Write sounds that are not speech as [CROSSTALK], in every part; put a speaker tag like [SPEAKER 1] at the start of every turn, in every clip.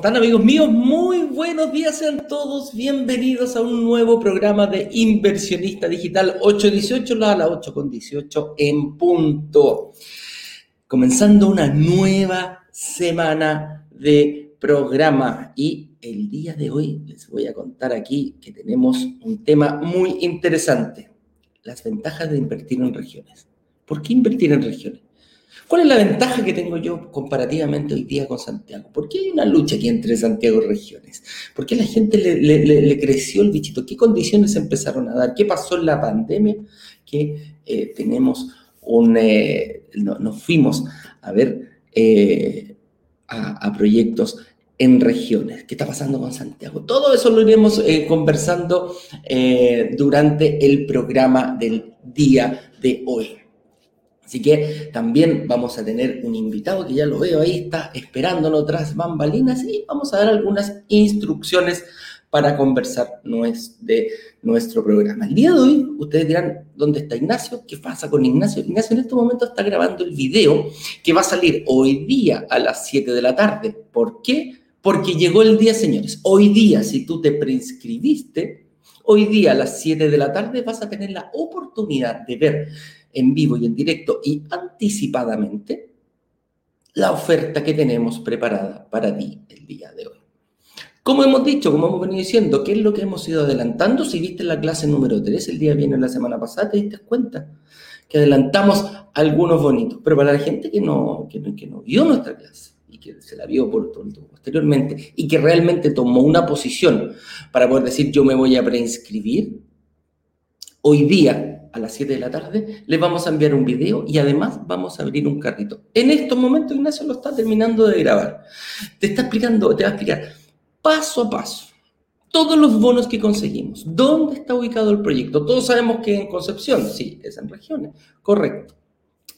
[SPEAKER 1] ¿Cómo están amigos míos? Muy buenos días, sean todos bienvenidos a un nuevo programa de Inversionista Digital 818, la a las 8 con 18 en punto. Comenzando una nueva semana de programa y el día de hoy les voy a contar aquí que tenemos un tema muy interesante, las ventajas de invertir en regiones. ¿Por qué invertir en regiones? ¿Cuál es la ventaja que tengo yo comparativamente hoy día con Santiago? ¿Por qué hay una lucha aquí entre Santiago y regiones? ¿Por qué la gente le, creció el bichito? ¿Qué condiciones empezaron a dar? ¿Qué pasó en la pandemia? Que eh, tenemos un... Eh, nos fuimos a ver eh, a, proyectos en regiones. ¿Qué está pasando con Santiago? Todo eso lo iremos conversando durante el programa del día de hoy. Así que también vamos a tener un invitado que ya lo veo ahí, está esperándonos tras bambalinas y vamos a dar algunas instrucciones para conversar de nuestro programa. El día de hoy, ustedes dirán, ¿dónde está Ignacio? ¿Qué pasa con Ignacio? Ignacio en este momento está grabando el video que va a salir hoy día a las 7 de la tarde. ¿Por qué? Porque llegó el día, señores. Hoy día, si tú te preinscribiste, hoy día a las 7 de la tarde vas a tener la oportunidad de ver en vivo y en directo y anticipadamente la oferta que tenemos preparada para ti el día de hoy. Como hemos dicho, como hemos venido diciendo, ¿qué es lo que hemos ido adelantando? Si viste la clase número 3 el día viene la semana pasada, te diste cuenta que adelantamos algunos bonitos, pero para la gente que no, que no, que no vio nuestra clase y que se la vio por, posteriormente y que realmente tomó una posición para poder decir yo me voy a preinscribir, hoy día a las 7 de la tarde, le vamos a enviar un video y además vamos a abrir un carrito. En estos momentos Ignacio lo está terminando de grabar. Te está explicando, te va a explicar paso a paso todos los bonos que conseguimos. ¿Dónde está ubicado el proyecto? Todos sabemos que en Concepción, sí, es en regiones, correcto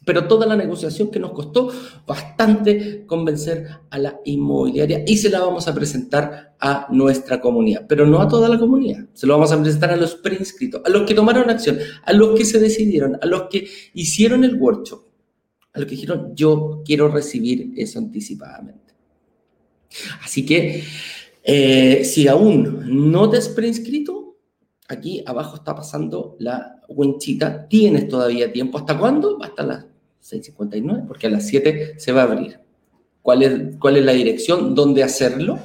[SPEAKER 1] pero toda la negociación que nos costó bastante convencer a la inmobiliaria y se la vamos a presentar a nuestra comunidad, pero no a toda la comunidad, se lo vamos a presentar a los preinscritos, a los que tomaron acción, a los que se decidieron, a los que hicieron el workshop, a los que dijeron yo quiero recibir eso anticipadamente. Así que eh, si aún no te has preinscrito, aquí abajo está pasando la winchita, tienes todavía tiempo. ¿Hasta cuándo? Hasta las 6.59, porque a las 7 se va a abrir. ¿Cuál es, cuál es la dirección? ¿Dónde hacerlo?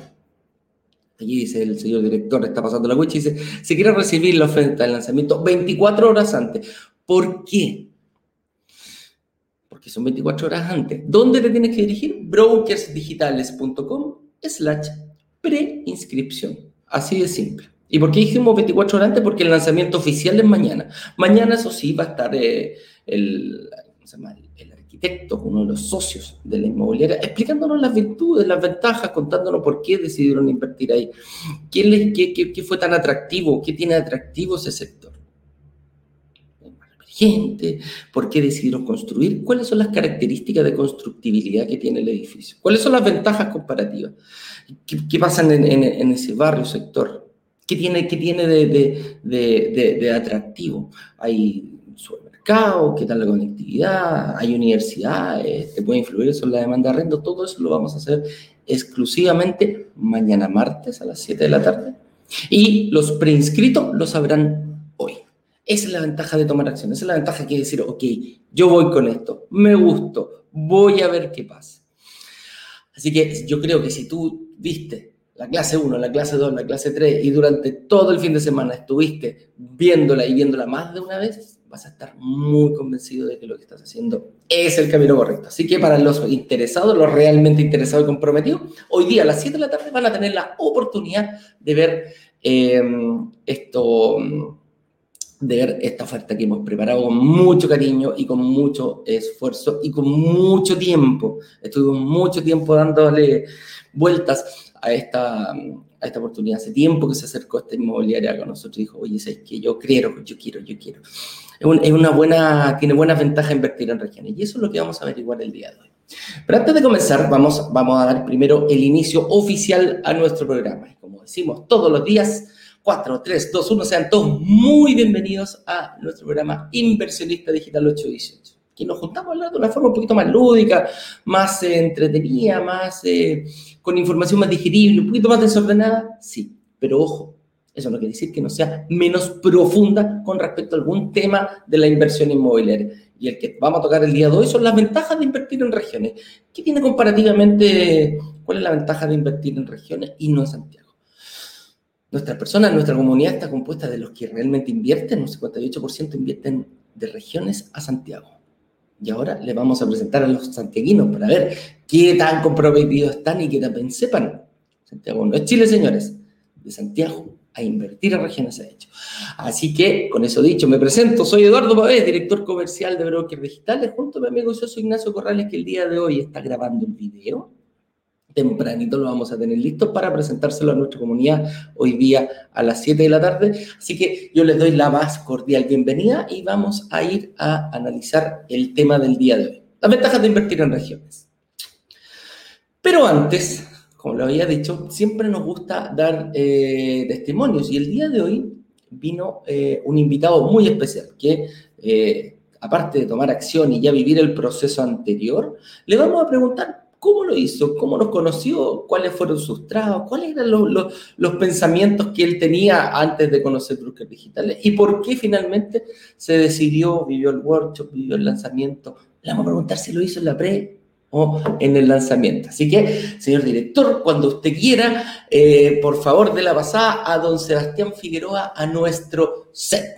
[SPEAKER 1] Allí dice el señor director, está pasando la y dice, si quiere recibir la oferta de lanzamiento 24 horas antes. ¿Por qué? Porque son 24 horas antes. ¿Dónde te tienes que dirigir? brokersdigitales.com slash preinscripción. Así de simple. ¿Y por qué dijimos 24 horas antes? Porque el lanzamiento oficial es mañana. Mañana, eso sí, va a estar eh, el, uno de los socios de la inmobiliaria, explicándonos las virtudes, las ventajas, contándonos por qué decidieron invertir ahí, qué, les, qué, qué, fue tan atractivo, qué tiene atractivo ese sector. Emergente, por qué decidieron construir, cuáles son las características de constructibilidad que tiene el edificio, cuáles son las ventajas comparativas, qué, pasa en, en, ese barrio, sector, qué tiene, qué tiene de, de, de, de atractivo. Hay qué tal la conectividad, hay universidades que pueden influir sobre la demanda de arrendo, todo eso lo vamos a hacer exclusivamente mañana martes a las 7 de la tarde. Y los preinscritos lo sabrán hoy. Esa es la ventaja de tomar acción, esa es la ventaja que decir, ok, yo voy con esto, me gusto, voy a ver qué pasa. Así que yo creo que si tú viste la clase 1, la clase 2, la clase 3 y durante todo el fin de semana estuviste viéndola y viéndola más de una vez, vas a estar muy convencido de que lo que estás haciendo es el camino correcto. Así que para los interesados, los realmente interesados y comprometidos, hoy día a las 7 de la tarde van a tener la oportunidad de ver em, esto, de ver esta oferta que hemos preparado con mucho cariño y con mucho esfuerzo y con mucho tiempo. Estuvimos mucho tiempo dándole vueltas a esta, a esta oportunidad. Hace tiempo que se acercó esta inmobiliaria con nosotros y dijo, oye, es que yo quiero, yo quiero, yo quiero. Es, una buena, tiene buena ventaja invertir en regiones y eso es lo que vamos a averiguar el día de hoy. Pero antes de comenzar, vamos, vamos a dar primero el inicio oficial a nuestro programa. Como decimos todos los días, 4, 3, 2, 1, sean todos muy bienvenidos a nuestro programa Inversionista Digital 818. que nos juntamos a hablar de una forma un poquito más lúdica, más eh, entretenida, más eh, con información más digerible, un poquito más desordenada, sí, pero ojo, eso no quiere decir que no sea menos profunda con respecto a algún tema de la inversión inmobiliaria. Y el que vamos a tocar el día de hoy son las ventajas de invertir en regiones. ¿Qué tiene comparativamente, cuál es la ventaja de invertir en regiones y no en Santiago? Nuestra persona, nuestra comunidad está compuesta de los que realmente invierten, un 58% invierten de regiones a Santiago. Y ahora le vamos a presentar a los santiaguinos para ver qué tan comprometidos están y qué tan sepan. Santiago no es Chile, señores. De Santiago a invertir en regiones ha hecho. Así que, con eso dicho, me presento. Soy Eduardo Pavés, director comercial de Brokers Digitales, junto a mi amigo y socio Ignacio Corrales, que el día de hoy está grabando el video. Tempranito lo vamos a tener listo para presentárselo a nuestra comunidad hoy día a las 7 de la tarde. Así que yo les doy la más cordial bienvenida y vamos a ir a analizar el tema del día de hoy. Las ventajas de invertir en regiones. Pero antes, como lo había dicho, siempre nos gusta dar eh, testimonios y el día de hoy vino eh, un invitado muy especial que, eh, aparte de tomar acción y ya vivir el proceso anterior, le vamos a preguntar cómo lo hizo, cómo nos conoció, cuáles fueron sus trabajos, cuáles eran los, los, pensamientos que él tenía antes de conocer brokers digitales y por qué finalmente se decidió, vivió el workshop, vivió el lanzamiento. Le vamos a preguntar si lo hizo en la pre en el lanzamiento. Así que, señor director, cuando usted quiera, eh, por favor, de la pasada a don Sebastián Figueroa a nuestro set.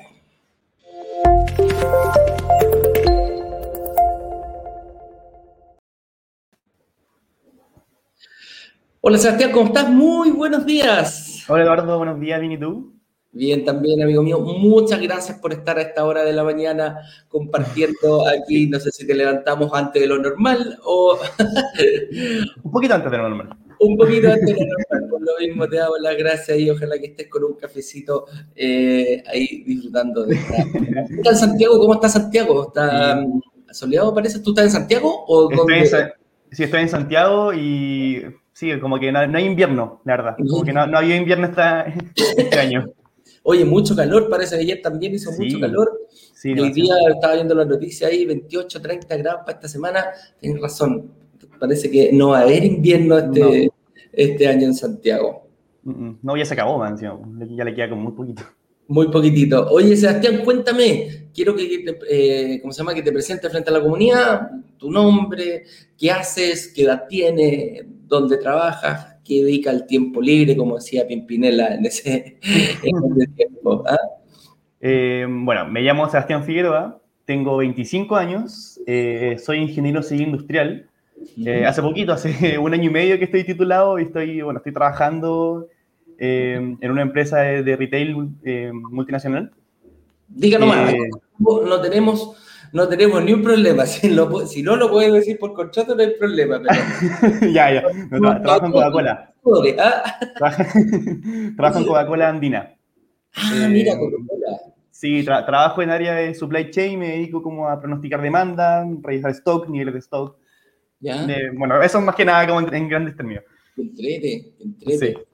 [SPEAKER 1] Hola Sebastián, ¿cómo estás? Muy buenos días.
[SPEAKER 2] Hola Eduardo, buenos días, bien y tú.
[SPEAKER 1] Bien, también, amigo mío. Muchas gracias por estar a esta hora de la mañana compartiendo aquí. No sé si te levantamos antes de lo normal o. [LAUGHS]
[SPEAKER 2] un poquito antes de lo normal.
[SPEAKER 1] Un poquito antes de lo normal. Por lo mismo, te damos las gracias y ojalá que estés con un cafecito eh, ahí disfrutando de esta. [LAUGHS] ¿Qué tal, Santiago? ¿Cómo está Santiago? ¿Está soleado, parece? ¿Tú estás en Santiago? O
[SPEAKER 2] sí, estoy en Santiago y sí, como que no, hay invierno, la verdad. Como que no, no había invierno [LAUGHS] este año.
[SPEAKER 1] Oye, mucho calor, parece que ayer también hizo mucho calor. Sí, hoy día estaba viendo la noticia ahí, 28, 30 grados para esta semana. Tienes razón, parece que no va a haber invierno este, este año en Santiago.
[SPEAKER 2] No, ya se acabó, man, ya le queda como muy poquito.
[SPEAKER 1] Muy poquitito. Oye, Sebastián, cuéntame, quiero que te, eh, ¿cómo se llama? que te presentes frente a la comunidad, tu nombre, qué haces, qué edad tienes, dónde trabajas, que dedica el tiempo libre, como decía Pimpinela [LAUGHS] en ese, tiempo. ¿ah?
[SPEAKER 2] Eh, bueno, me llamo Sebastián Figueroa, tengo 25 años, eh, soy ingeniero civil industrial. Eh, hace poquito, hace [LAUGHS] un año y medio que estoy titulado y estoy, bueno, estoy trabajando en una empresa de, retail multinacional.
[SPEAKER 1] Díganos más, no tenemos no tenemos ni un problema. [LAUGHS] Si, si no lo puedes decir por contrato, no hay problema. [LAUGHS]
[SPEAKER 2] ya, ya. trabajo en Coca-Cola. ¿ah? trabajo [LAUGHS] en Coca-Cola Andina.
[SPEAKER 1] Ah, mira, eh, Coca-Cola.
[SPEAKER 2] Sí, trabajo en área de supply chain, me dedico como a pronosticar demanda, revisar stock, niveles de stock. ¿Ya? bueno, eso más que nada como en, grandes términos.
[SPEAKER 1] Entrete, entrete. Sí.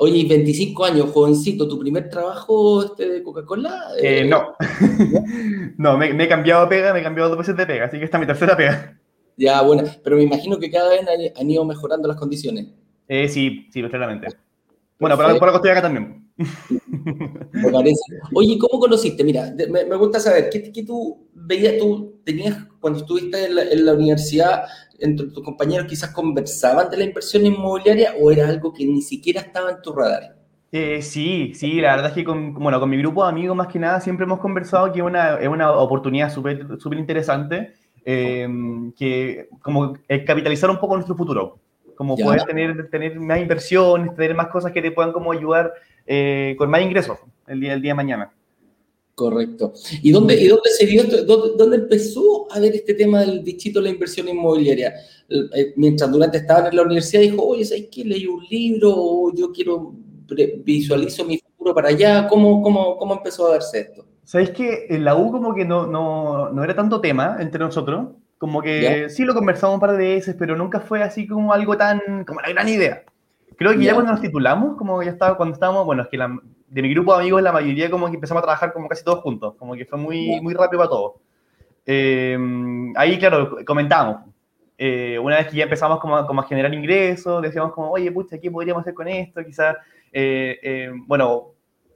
[SPEAKER 1] Oye, 25 años, jovencito, ¿tu primer trabajo este de Coca-Cola?
[SPEAKER 2] Eh, no. [LAUGHS] no, me, he cambiado de pega, me he cambiado dos veces de pega, así que esta es mi tercera pega.
[SPEAKER 1] Ya, bueno, pero me imagino que cada vez han, ido mejorando las condiciones.
[SPEAKER 2] Eh, sí, sí, claramente. Bueno, por, por algo estoy acá también.
[SPEAKER 1] Me parece. Oye, ¿cómo conociste? Mira, me, gusta saber, ¿qué, ¿qué, tú veías, tú tenías, cuando estuviste en la, en la universidad, entre tus compañeros quizás conversaban de la inversión inmobiliaria o era algo que ni siquiera estaba en tu radar?
[SPEAKER 2] Eh, sí, sí, la verdad es que con, bueno, con mi grupo de amigos más que nada siempre hemos conversado que es una, es una oportunidad súper súper interesante, em, que como capitalizar un poco nuestro futuro, como poder tener, tener más inversiones, tener más cosas que te puedan como ayudar eh, con más ingresos el día, el día de mañana.
[SPEAKER 1] Correcto. ¿Y dónde, y dónde se vio esto? ¿Dónde, empezó a ver este tema del bichito de la inversión inmobiliaria? Eh, mientras durante estaban en la universidad dijo, oye, ¿sabes qué? Leí un libro o yo quiero, visualizo mi futuro para allá. ¿Cómo, cómo, cómo empezó a verse esto?
[SPEAKER 2] ¿Sabes que en la U como que no, no, no era tanto tema entre nosotros? Como que sí lo conversamos un par de veces, pero nunca fue así como algo tan, como la gran idea. Creo que ya cuando nos titulamos, como ya estaba, cuando estábamos, bueno, es que la, de mi grupo de amigos, la mayoría como que empezamos a trabajar como casi todos juntos, como que fue muy, muy rápido para todos. ahí, claro, comentamos. una vez que ya empezamos como, como, a generar ingresos, decíamos como, oye, pucha, ¿qué podríamos hacer con esto? Quizás, bueno,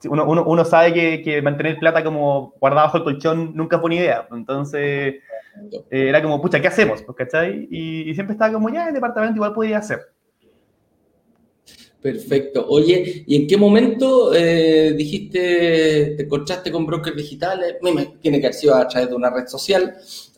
[SPEAKER 2] uno, uno, uno, sabe que, que, mantener plata como guardada bajo el colchón nunca fue una idea. Entonces, era como, pucha, ¿qué hacemos? ¿Cachai? Y, y, siempre estaba como, ya, el departamento igual podría ser.
[SPEAKER 1] Perfecto. Oye, ¿y en qué momento eh, dijiste, te encontraste con brokers digitales? Tiene que haber sido a través de una red social.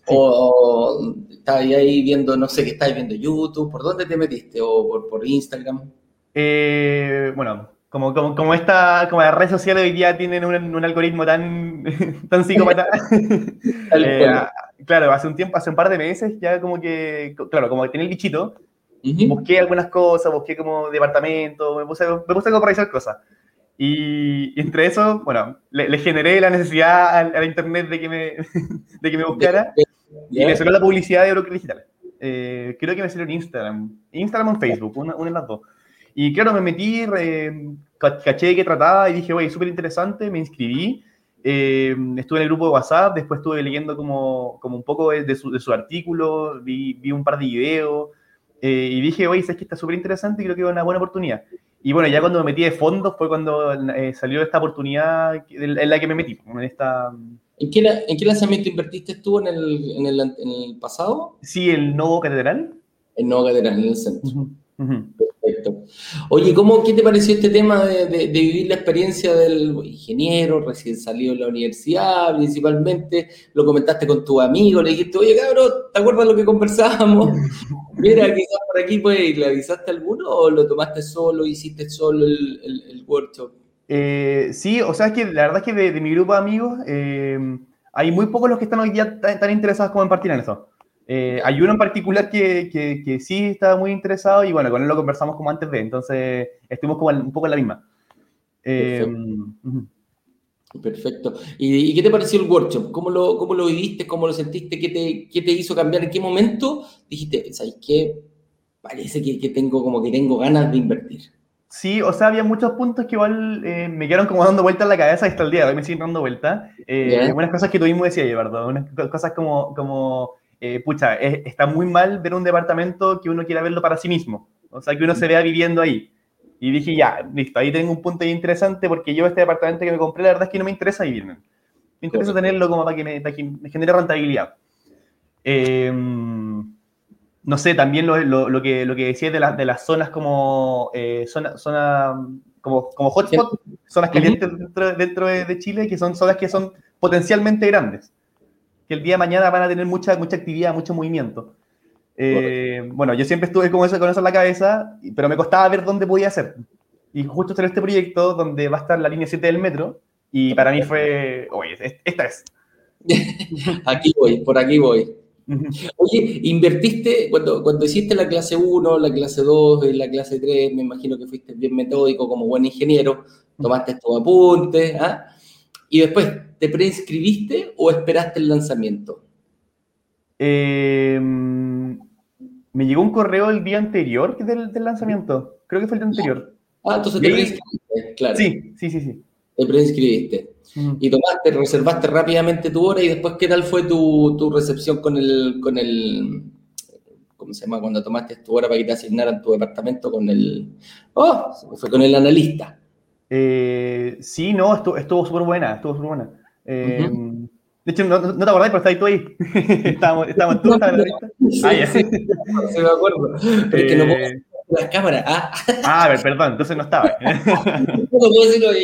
[SPEAKER 1] O, estabas ahí viendo, no sé, qué estabas viendo YouTube, ¿por dónde te metiste? ¿O por, por Instagram?
[SPEAKER 2] Eh, bueno, como, como, como, esta, como las redes sociales hoy día tienen un, un algoritmo tan, [LAUGHS] tan psicópata. [LAUGHS] [LAUGHS] eh, claro, hace un tiempo, hace un par de meses, ya como que, claro, como que tenía el bichito, Busqué algunas cosas, busqué como departamento, me puse, me puse a revisar cosas. Y, entre eso, bueno, le, generé la necesidad a, la internet de que me, [LAUGHS] de que me buscara y me salió la publicidad de Broker Digital. Eh, creo que me salió en Instagram, Instagram o Facebook, una, una de las dos. Y claro, me metí, caché de qué trataba y dije, oye, súper interesante, me inscribí. Eh, estuve en el grupo de WhatsApp, después estuve leyendo como, como un poco de, de, su, de su, artículo, vi, vi, un par de videos, eh, y dije, oye, es que está súper interesante y creo que es una buena oportunidad. Y bueno, ya cuando me metí de fondo fue cuando eh, salió esta oportunidad en la que me metí. En, esta...
[SPEAKER 1] ¿En, qué, ¿En qué lanzamiento invertiste tú en el, en el, en el pasado?
[SPEAKER 2] Sí, el Novo Catedral.
[SPEAKER 1] El Novo Catedral, en el centro. Perfecto. Oye, ¿cómo, ¿qué te pareció este tema de, de, vivir la experiencia del ingeniero recién salido de la universidad, principalmente? Lo comentaste con tu amigo, le dijiste, oye, cabrón, ¿te acuerdas lo que conversábamos? [LAUGHS] Mira, quizás por aquí, pues, ¿le avisaste a alguno o lo tomaste solo, hiciste solo el, el, workshop?
[SPEAKER 2] Eh, sí, o sea, es que la verdad es que de, mi grupo de amigos eh, hay muy pocos los que están hoy día tan, interesados como en partir en eso. Eh, hay uno en particular que, que, sí estaba muy interesado y bueno, con él lo conversamos como antes de, entonces estuvimos como un poco en la misma.
[SPEAKER 1] Perfecto. Perfecto. ¿Y, ¿Y, qué te pareció el workshop? ¿Cómo lo, cómo lo viviste? ¿Cómo lo sentiste? ¿Qué te, qué te hizo cambiar? ¿En qué momento dijiste, ¿sabes qué? Parece que, que, tengo como que tengo ganas de invertir.
[SPEAKER 2] Sí, o sea, había muchos puntos que igual eh, me quedaron como dando vueltas en la cabeza hasta el día de hoy me siguen dando vueltas. Eh, algunas cosas que tú mismo decías, Eduardo, unas cosas como, como eh, pucha, está muy mal ver un departamento que uno quiera verlo para sí mismo. O sea, que uno se vea viviendo ahí. Y dije, ya, listo, ahí tengo un punto interesante porque yo este departamento que me compré, la verdad es que no me interesa vivirme. Me interesa tenerlo como para que me, para que me genere rentabilidad. Eh, no sé, también lo, lo, lo, que, lo que decías de, la, de las zonas como, eh, zona, zona, como, como hotspot, zonas calientes dentro, dentro de, de, Chile, que son zonas que son potencialmente grandes, que el día de mañana van a tener mucha, mucha actividad, mucho movimiento. Eh, bueno, yo siempre estuve con eso, con eso en la cabeza, pero me costaba ver dónde podía hacer. Y justo en este proyecto donde va a estar la línea 7 del metro, y para mí fue, oye, esta es. [LAUGHS]
[SPEAKER 1] aquí voy, por aquí voy. Oye, invertiste, cuando, cuando hiciste la clase 1, la clase 2 y la clase 3, me imagino que fuiste bien metódico como buen ingeniero, tomaste tu apuntes, ¿ah? Y después, ¿te preinscribiste o esperaste el lanzamiento?
[SPEAKER 2] Eh, me llegó un correo el día anterior del, del lanzamiento. Creo que fue el día anterior.
[SPEAKER 1] Ah, entonces te preinscribiste,
[SPEAKER 2] claro. Sí, sí, sí, sí.
[SPEAKER 1] Te preinscribiste. Mm. Y tomaste, reservaste rápidamente tu hora y después, ¿qué tal fue tu, tu recepción con el, con el, ¿cómo se llama? Cuando tomaste tu hora para que te asignaran tu departamento con el, oh, fue con el analista.
[SPEAKER 2] Eh, sí, no, estuvo, estuvo súper buena, estuvo súper buena. Eh, uh -huh. De hecho, no, no te acordás, pero estabas tú ahí. [LAUGHS] estábamos, estábamos tú, estabas en la
[SPEAKER 1] Ah, ya. Sí, sí, me acuerdo. Pero es que no puedo
[SPEAKER 2] Eh,
[SPEAKER 1] las cámaras. Ah,
[SPEAKER 2] Ah, a ver, perdón, entonces no estaba. [LAUGHS]
[SPEAKER 1] no puedo decirlo, yo,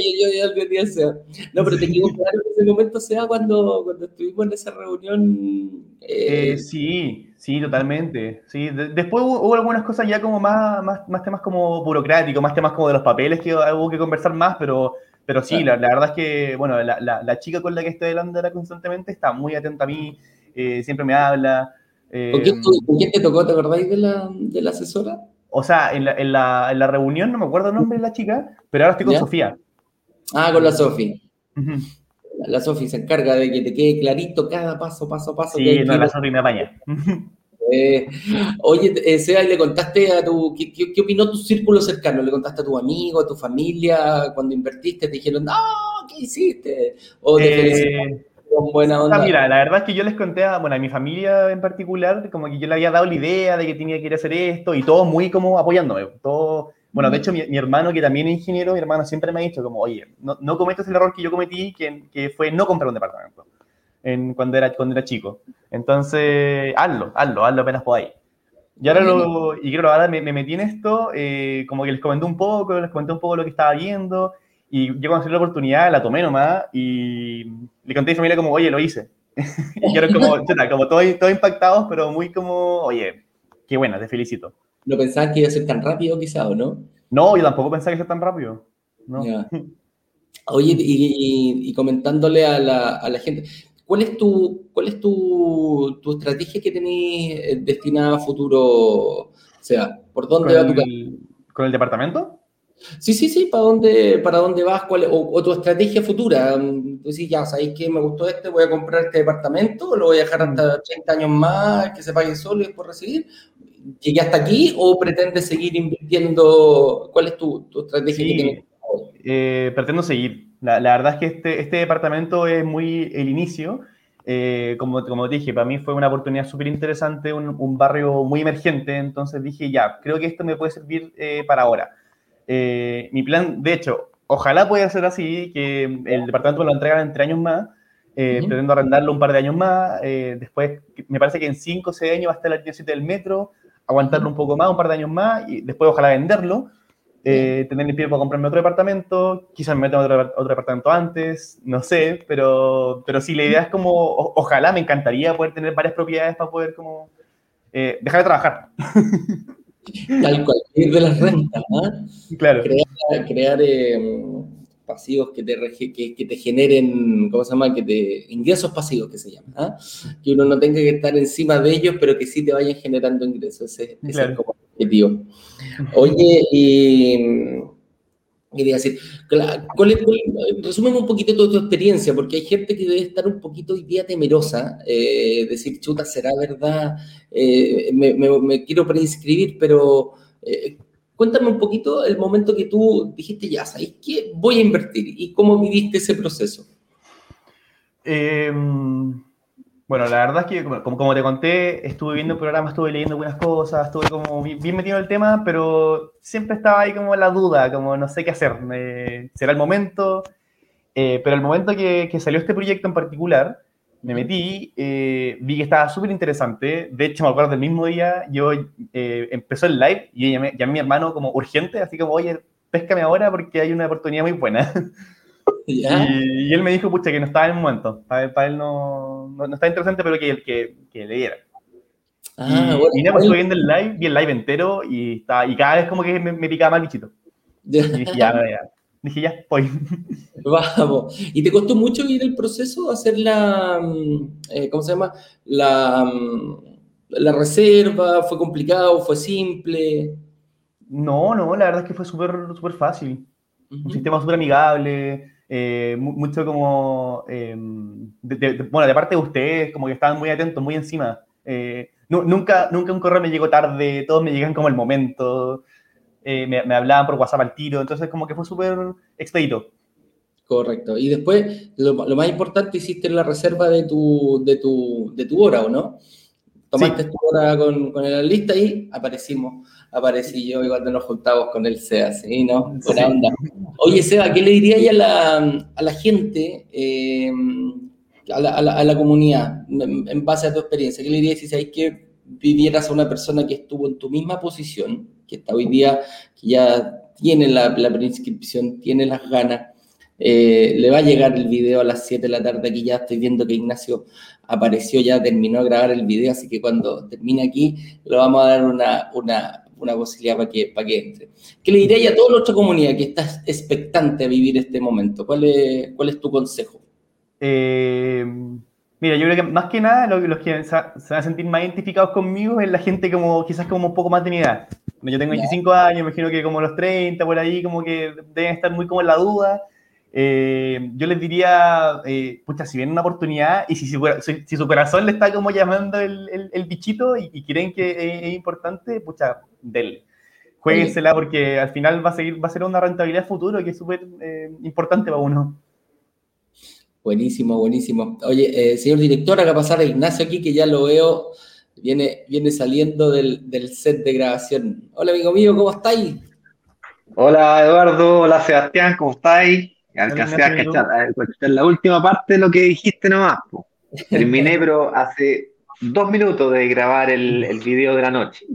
[SPEAKER 1] yo, yo día sea. No, pero te quiero claro que ese momento sea cuando, cuando estuvimos en esa reunión.
[SPEAKER 2] Eh, sí, sí, totalmente. Sí. De- después hubo, hubo algunas cosas ya como más, más, más temas como burocráticos, más temas como de los papeles que hubo que conversar más, pero, pero sí, la, la verdad es que, bueno, la, la, la chica con la que estoy hablando ahora constantemente está muy atenta a mí, eh, siempre me habla. eh,
[SPEAKER 1] ¿Con quién, tu- con quién te tocó? ¿Te acordáis de la, de la asesora?
[SPEAKER 2] o sea, en la, en, la, en la reunión, no me acuerdo el nombre de la chica, pero ahora estoy con
[SPEAKER 1] ¿Ya?
[SPEAKER 2] Sofía.
[SPEAKER 1] Ah, con la Sofi.
[SPEAKER 2] Ujú.
[SPEAKER 1] La, la Sofi se encarga de que te quede clarito cada paso, paso, paso. que
[SPEAKER 2] Sí,
[SPEAKER 1] que
[SPEAKER 2] no,
[SPEAKER 1] ir.
[SPEAKER 2] la Sofía me apaña.
[SPEAKER 1] Eh, oye, eh, Seba, ¿le contaste a tu, qué, qué, qué opinó tu círculo cercano? ¿Le contaste a tu amigo, a tu familia, cuando invertiste, te dijeron, no, ¿qué hiciste? O te
[SPEAKER 2] Eh,
[SPEAKER 1] felicitaron, buena onda.
[SPEAKER 2] mira, la verdad es que yo les conté a, bueno, a mi familia en particular, como que yo le había dado la idea de que tenía que ir a hacer esto y todo muy como apoyándome. Todo, bueno, de hecho, mi, hermano, que también es ingeniero, mi hermano siempre me ha dicho como, oye, no, no cometas el error que yo cometí, que, que fue no comprar un departamento en, cuando, era, cuando era chico. Entonces, hazlo, hazlo, hazlo apenas podáis. Y ahora, lo, y creo, ahora me, me metí en esto, eh, como que les comenté un poco, les comenté un poco lo que estaba viendo, y yo salió la oportunidad la tomé nomás, y le conté a mi familia como, oye, lo hice. [LAUGHS] y quiero como, [LAUGHS] como todos todo impactados, pero muy como, oye, qué buena, te felicito.
[SPEAKER 1] ¿No pensabas que iba a ser tan rápido quizá o no?
[SPEAKER 2] No, yo tampoco pensaba que iba a ser tan rápido. No. [LAUGHS]
[SPEAKER 1] Oye, y, y, comentándole a la, a la gente, ¿Cuál es tu, cuál es tu, tu estrategia que tenés eh, destinada a futuro? O sea, ¿por dónde va tu
[SPEAKER 2] ¿Con el departamento?
[SPEAKER 1] Sí, sí, sí, ¿para dónde, para dónde vas? Cuál, o, tu estrategia futura. Tú decís, ya, ¿sabéis que me gustó este? ¿Voy a comprar este departamento? ¿O lo voy a dejar hasta 30 años más, que se pague solo y después recibir? ¿Llegué hasta aquí o pretendes seguir invirtiendo? ¿Cuál es tu, tu estrategia que tienes?
[SPEAKER 2] Eh, pretendo seguir. La, verdad es que este, este departamento es muy el inicio. Eh, como, como dije, para mí fue una oportunidad súper interesante, un, barrio muy emergente, entonces dije, ya, creo que esto me puede servir eh, para ahora. Eh, mi plan, de hecho, ojalá pueda ser así, que el departamento me lo entregan en tres años más, pretendo arrendarlo un par de años más, después me parece que en cinco o seis años va a estar la línea 7 del metro, aguantarlo un poco más, un par de años más, y después ojalá venderlo eh, tener el tiempo para comprarme otro departamento, quizás me meto en otro, otro, departamento antes, no sé, pero, pero sí, la idea es como, ojalá me encantaría poder tener varias propiedades para poder como eh, dejar de trabajar. [LAUGHS]
[SPEAKER 1] Tal cual, ir de las rentas, ¿no?
[SPEAKER 2] Claro.
[SPEAKER 1] Crear, crear eh, pasivos que te, que, que, te generen, ¿cómo se llama? Que te, ingresos pasivos que se llaman, ¿ah? Que uno no tenga que estar encima de ellos, pero que sí te vayan generando ingresos. Ese, ese es como objetivo. Oye, y quería decir, resumen un poquito toda tu experiencia, porque hay gente que debe estar un poquito hoy día temerosa, eh, decir, chuta, ¿será verdad? Eh, me, quiero preinscribir, pero eh, cuéntame un poquito el momento que tú dijiste, ya, ¿sabes qué? Voy a invertir, y cómo viviste ese proceso.
[SPEAKER 2] Eh, bueno, la verdad es que, como, como te conté, estuve viendo programas, estuve leyendo algunas cosas, estuve como bien metido en el tema, pero siempre estaba ahí como la duda, como no sé qué hacer. ¿Será el momento? Eh, pero el momento que, que, salió este proyecto en particular, me metí, eh, vi que estaba súper interesante. De hecho, me acuerdo del mismo día, yo eh, empezó el live y llamé, llamé a mi hermano como urgente, así como, oye, péscame ahora porque hay una oportunidad muy buena. [LAUGHS] Y, él me dijo, pucha, que no estaba en el momento. Para, él no, no, estaba interesante, pero que, que, que le diera. Ah, y, bueno, estuve viendo el live, vi el live entero y, estaba, y cada vez como que me, picaba más bichito. Y dije, ya, ya. Dije, ya, voy. [LAUGHS]
[SPEAKER 1] Vamos. ¿Y te costó mucho ir el proceso, hacer la, mm, eh, ¿cómo se llama? La, mm, la reserva, ¿fue complicado, fue simple?
[SPEAKER 2] No, no, la verdad es que fue súper súper fácil. Un sistema súper amigable. Eh, mucho como, eh, bueno, de parte de ustedes, como que estaban muy atentos, muy encima. Eh, nunca, nunca un correo me llegó tarde, todos me llegan como el momento, me, me, hablaban por WhatsApp al tiro, entonces como que fue súper expedito.
[SPEAKER 1] Correcto. Y después, lo, más importante, hiciste la reserva de tu, de tu, de tu hora, ¿o no? Tomaste tu hora con, con la lista y aparecimos aparecí yo y cuando nos juntamos con el SEA, ¿sí? ¿No? Buena onda. Oye, Seba, ¿qué le diría a la, a la gente, eh, a, la, a, la, comunidad, en, base a tu experiencia? ¿Qué le dirías si sabes que vivieras a una persona que estuvo en tu misma posición, que está hoy día, que ya tiene la, la preinscripción, tiene las ganas, eh, le va a llegar el video a las 7 de la tarde, aquí ya estoy viendo que Ignacio apareció, ya terminó de grabar el video, así que cuando termine aquí, le vamos a dar una, una, una posibilidad para que, para que entre. ¿Qué le diría a toda nuestra comunidad que está expectante a vivir este momento? ¿Cuál es, cuál es tu consejo?
[SPEAKER 2] Eh, mira, yo creo que más que nada los, que se, van a sentir más identificados conmigo es la gente como quizás como un poco más de mi edad. Yo tengo 25 años, imagino que como los 30, por ahí, como que deben estar muy como en la duda. Eh, yo les diría, eh, pucha, si viene una oportunidad y si, si, su corazón le está como llamando el, el, bichito y, y, creen que es, importante, pucha, denle. Jueguensela porque al final va a, seguir, va a ser una rentabilidad futuro que es súper eh, importante para uno.
[SPEAKER 1] Buenísimo, buenísimo. Oye, eh, señor director, acá pasar a Ignacio aquí, que ya lo veo, viene, viene saliendo del, set de grabación. Hola, amigo mío, ¿cómo estáis?
[SPEAKER 3] Hola, Eduardo. Hola, Sebastián, ¿cómo estáis? Alcancé a cachar, la última parte de lo que dijiste nomás. [LAUGHS] Terminé, pero hace dos minutos de grabar el, el video de la noche.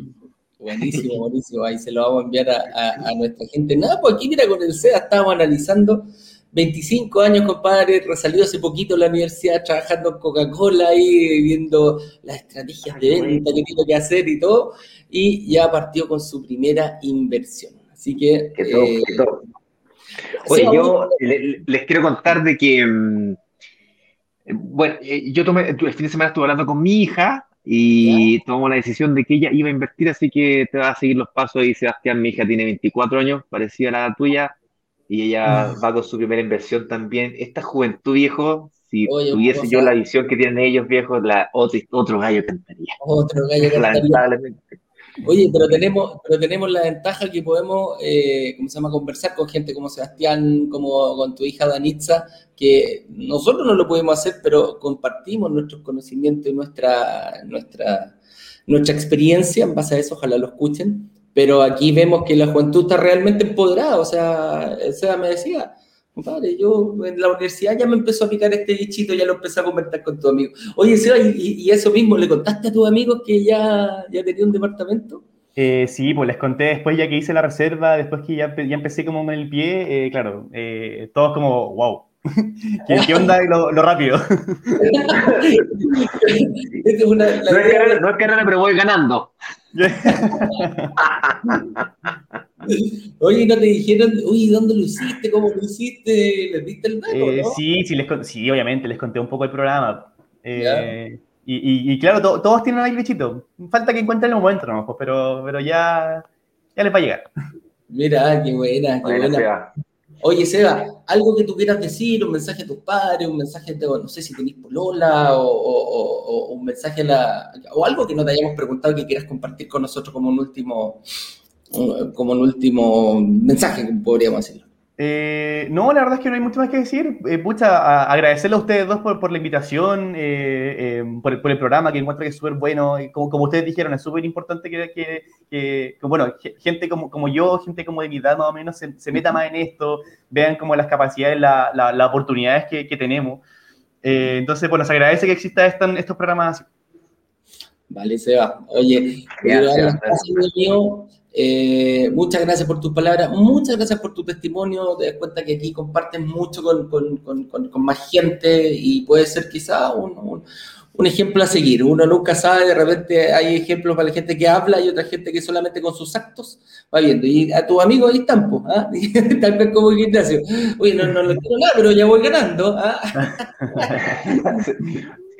[SPEAKER 1] Buenísimo, buenísimo. Ahí se lo vamos a enviar a, nuestra gente. Nada, pues aquí mira con el SEA estábamos analizando 25 años, compadre, resalió hace poquito en la universidad trabajando en Coca-Cola y viendo las estrategias de venta que tiene que hacer y todo, y ya partió con su primera inversión. Así que...
[SPEAKER 3] Eh, Oye, yo les quiero contar de que, mm, bueno, eh, yo tomé, el fin de semana estuve hablando con mi hija y tomamos la decisión de que ella iba a invertir, así que te va a seguir los pasos y Sebastián, mi hija tiene 24 años, parecida a la tuya, y ella va con su primera inversión también. Esta juventud, viejo, si tuviese yo la visión que tienen ellos, viejos, la, otro, otro gallo cantaría.
[SPEAKER 1] Otro gallo [LAUGHS] cantaría. Oye, pero tenemos, pero tenemos la ventaja que podemos, eh, ¿cómo se llama?, conversar con gente como Sebastián, como con tu hija Danitza, que nosotros no lo podemos hacer, pero compartimos nuestros conocimientos y nuestra, nuestra, nuestra experiencia, en base a eso, ojalá lo escuchen, pero aquí vemos que la juventud está realmente empoderada, o sea, Seba me decía, compadre, yo en la universidad ya me empezó a picar este bichito, ya lo empecé a comentar con tu amigo. Oye, Seba, ¿y, eso mismo le contaste a tus amigos que ya, ya tenía un departamento?
[SPEAKER 2] Eh, sí, pues les conté después ya que hice la reserva, después que ya, ya empecé como en el pie, eh, claro, eh, todos como, wow, [LAUGHS] ¿Qué, onda y lo, rápido? [LAUGHS]
[SPEAKER 3] no, es carrera, pero voy ganando. [LAUGHS]
[SPEAKER 1] Oye, ¿no te dijeron, uy, dónde lo hiciste? ¿Cómo lo hiciste? ¿Les diste el dato?
[SPEAKER 2] Eh, sí, sí, les, sí, obviamente, les conté un poco el programa. Eh, y, claro, todos tienen ahí bichito. Falta que encuentren el momento, ¿no? Pues, pero, pero ya, ya les va a llegar.
[SPEAKER 1] Mira, qué buena, qué buena. Oye, Seba, algo que tú quieras decir, un mensaje a tus padres, un mensaje, de, no sé si tenés polola o, o, un mensaje a la, o algo que no te hayamos preguntado que quieras compartir con nosotros como un último, como un último mensaje, podríamos decirlo.
[SPEAKER 2] Eh, no, la verdad es que no hay mucho más que decir. Eh, pucha, agradecerle a ustedes dos por, la invitación, eh, por, el, programa, que encuentro que es súper bueno. Y como, como ustedes dijeron, es súper importante que, que, bueno, gente como, como yo, gente como de mi edad más o menos, se, meta más en esto, vean como las capacidades, las la, oportunidades que, tenemos. entonces, bueno, se agradece que existan estos programas
[SPEAKER 1] Vale, Seba. Oye, gracias, eh, muchas gracias por tus palabras, muchas gracias por tu testimonio. Te das cuenta que aquí compartes mucho con, con, con, con más gente y puede ser quizá un, ejemplo a seguir. Uno nunca sabe, de repente hay ejemplos para la gente que habla y otra gente que solamente con sus actos va viendo. Y a tu amigo ahí están, ¿ah? [LAUGHS] tal vez como gimnasio. Oye, no, no lo quiero nada, pero ya voy ganando. ¿ah? [LAUGHS]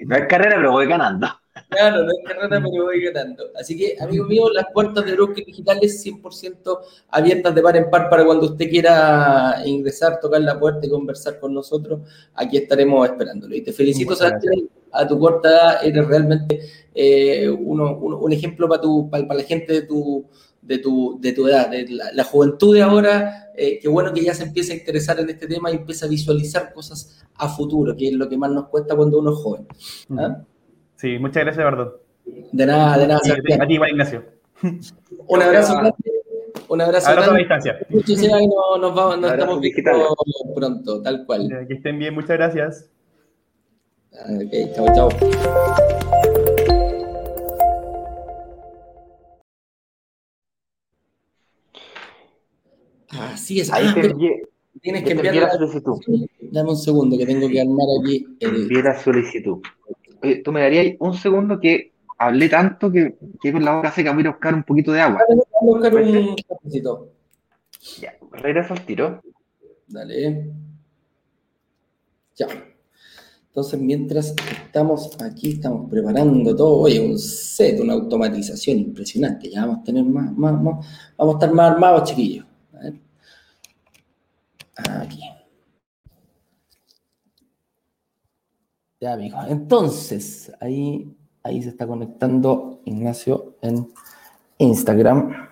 [SPEAKER 3] no es carrera, pero voy ganando.
[SPEAKER 1] Claro, no es carrera, pero voy ganando. Así que, amigo mío, las puertas de Broker Digitales 100% abiertas de par en par para cuando usted quiera ingresar, tocar la puerta y conversar con nosotros. Aquí estaremos esperándolo. Y te felicito, Sebastián, a tu corta edad, eres realmente eh, uno, un ejemplo para, tu, para, la gente de tu, de tu, de tu edad, de la, juventud de ahora. Eh, qué bueno que ya se empiece a interesar en este tema y empiece a visualizar cosas a futuro, que es lo que más nos cuesta cuando uno es joven. ¿ah?
[SPEAKER 2] Sí, muchas gracias, Eduardo.
[SPEAKER 1] De nada, de nada.
[SPEAKER 2] A ti, igual, Ignacio. [LAUGHS]
[SPEAKER 1] Un abrazo Un abrazo.
[SPEAKER 2] Abrazo a la distancia.
[SPEAKER 1] Muchas gracias y nos, vamos, nos estamos viendo pronto, tal cual.
[SPEAKER 2] Que estén bien, muchas gracias.
[SPEAKER 1] Ok, chao, chao. Así es.
[SPEAKER 3] Ahí ah, te
[SPEAKER 1] Tienes que enviar la solicitud. Dame un segundo que tengo que armar aquí.
[SPEAKER 3] El... Enviar la solicitud tú me darías un segundo que hablé tanto que, que con la boca seca voy a buscar un poquito de agua. Voy a buscar un cafecito. Ya, regreso al tiro.
[SPEAKER 1] Dale. Ya. Entonces, mientras estamos aquí, estamos preparando todo, oye, un set, una automatización impresionante. Ya vamos a tener más, más, más vamos a estar más armados, chiquillos. A ver. Aquí. Ya, amigos. Entonces, ahí, ahí se está conectando Ignacio en Instagram.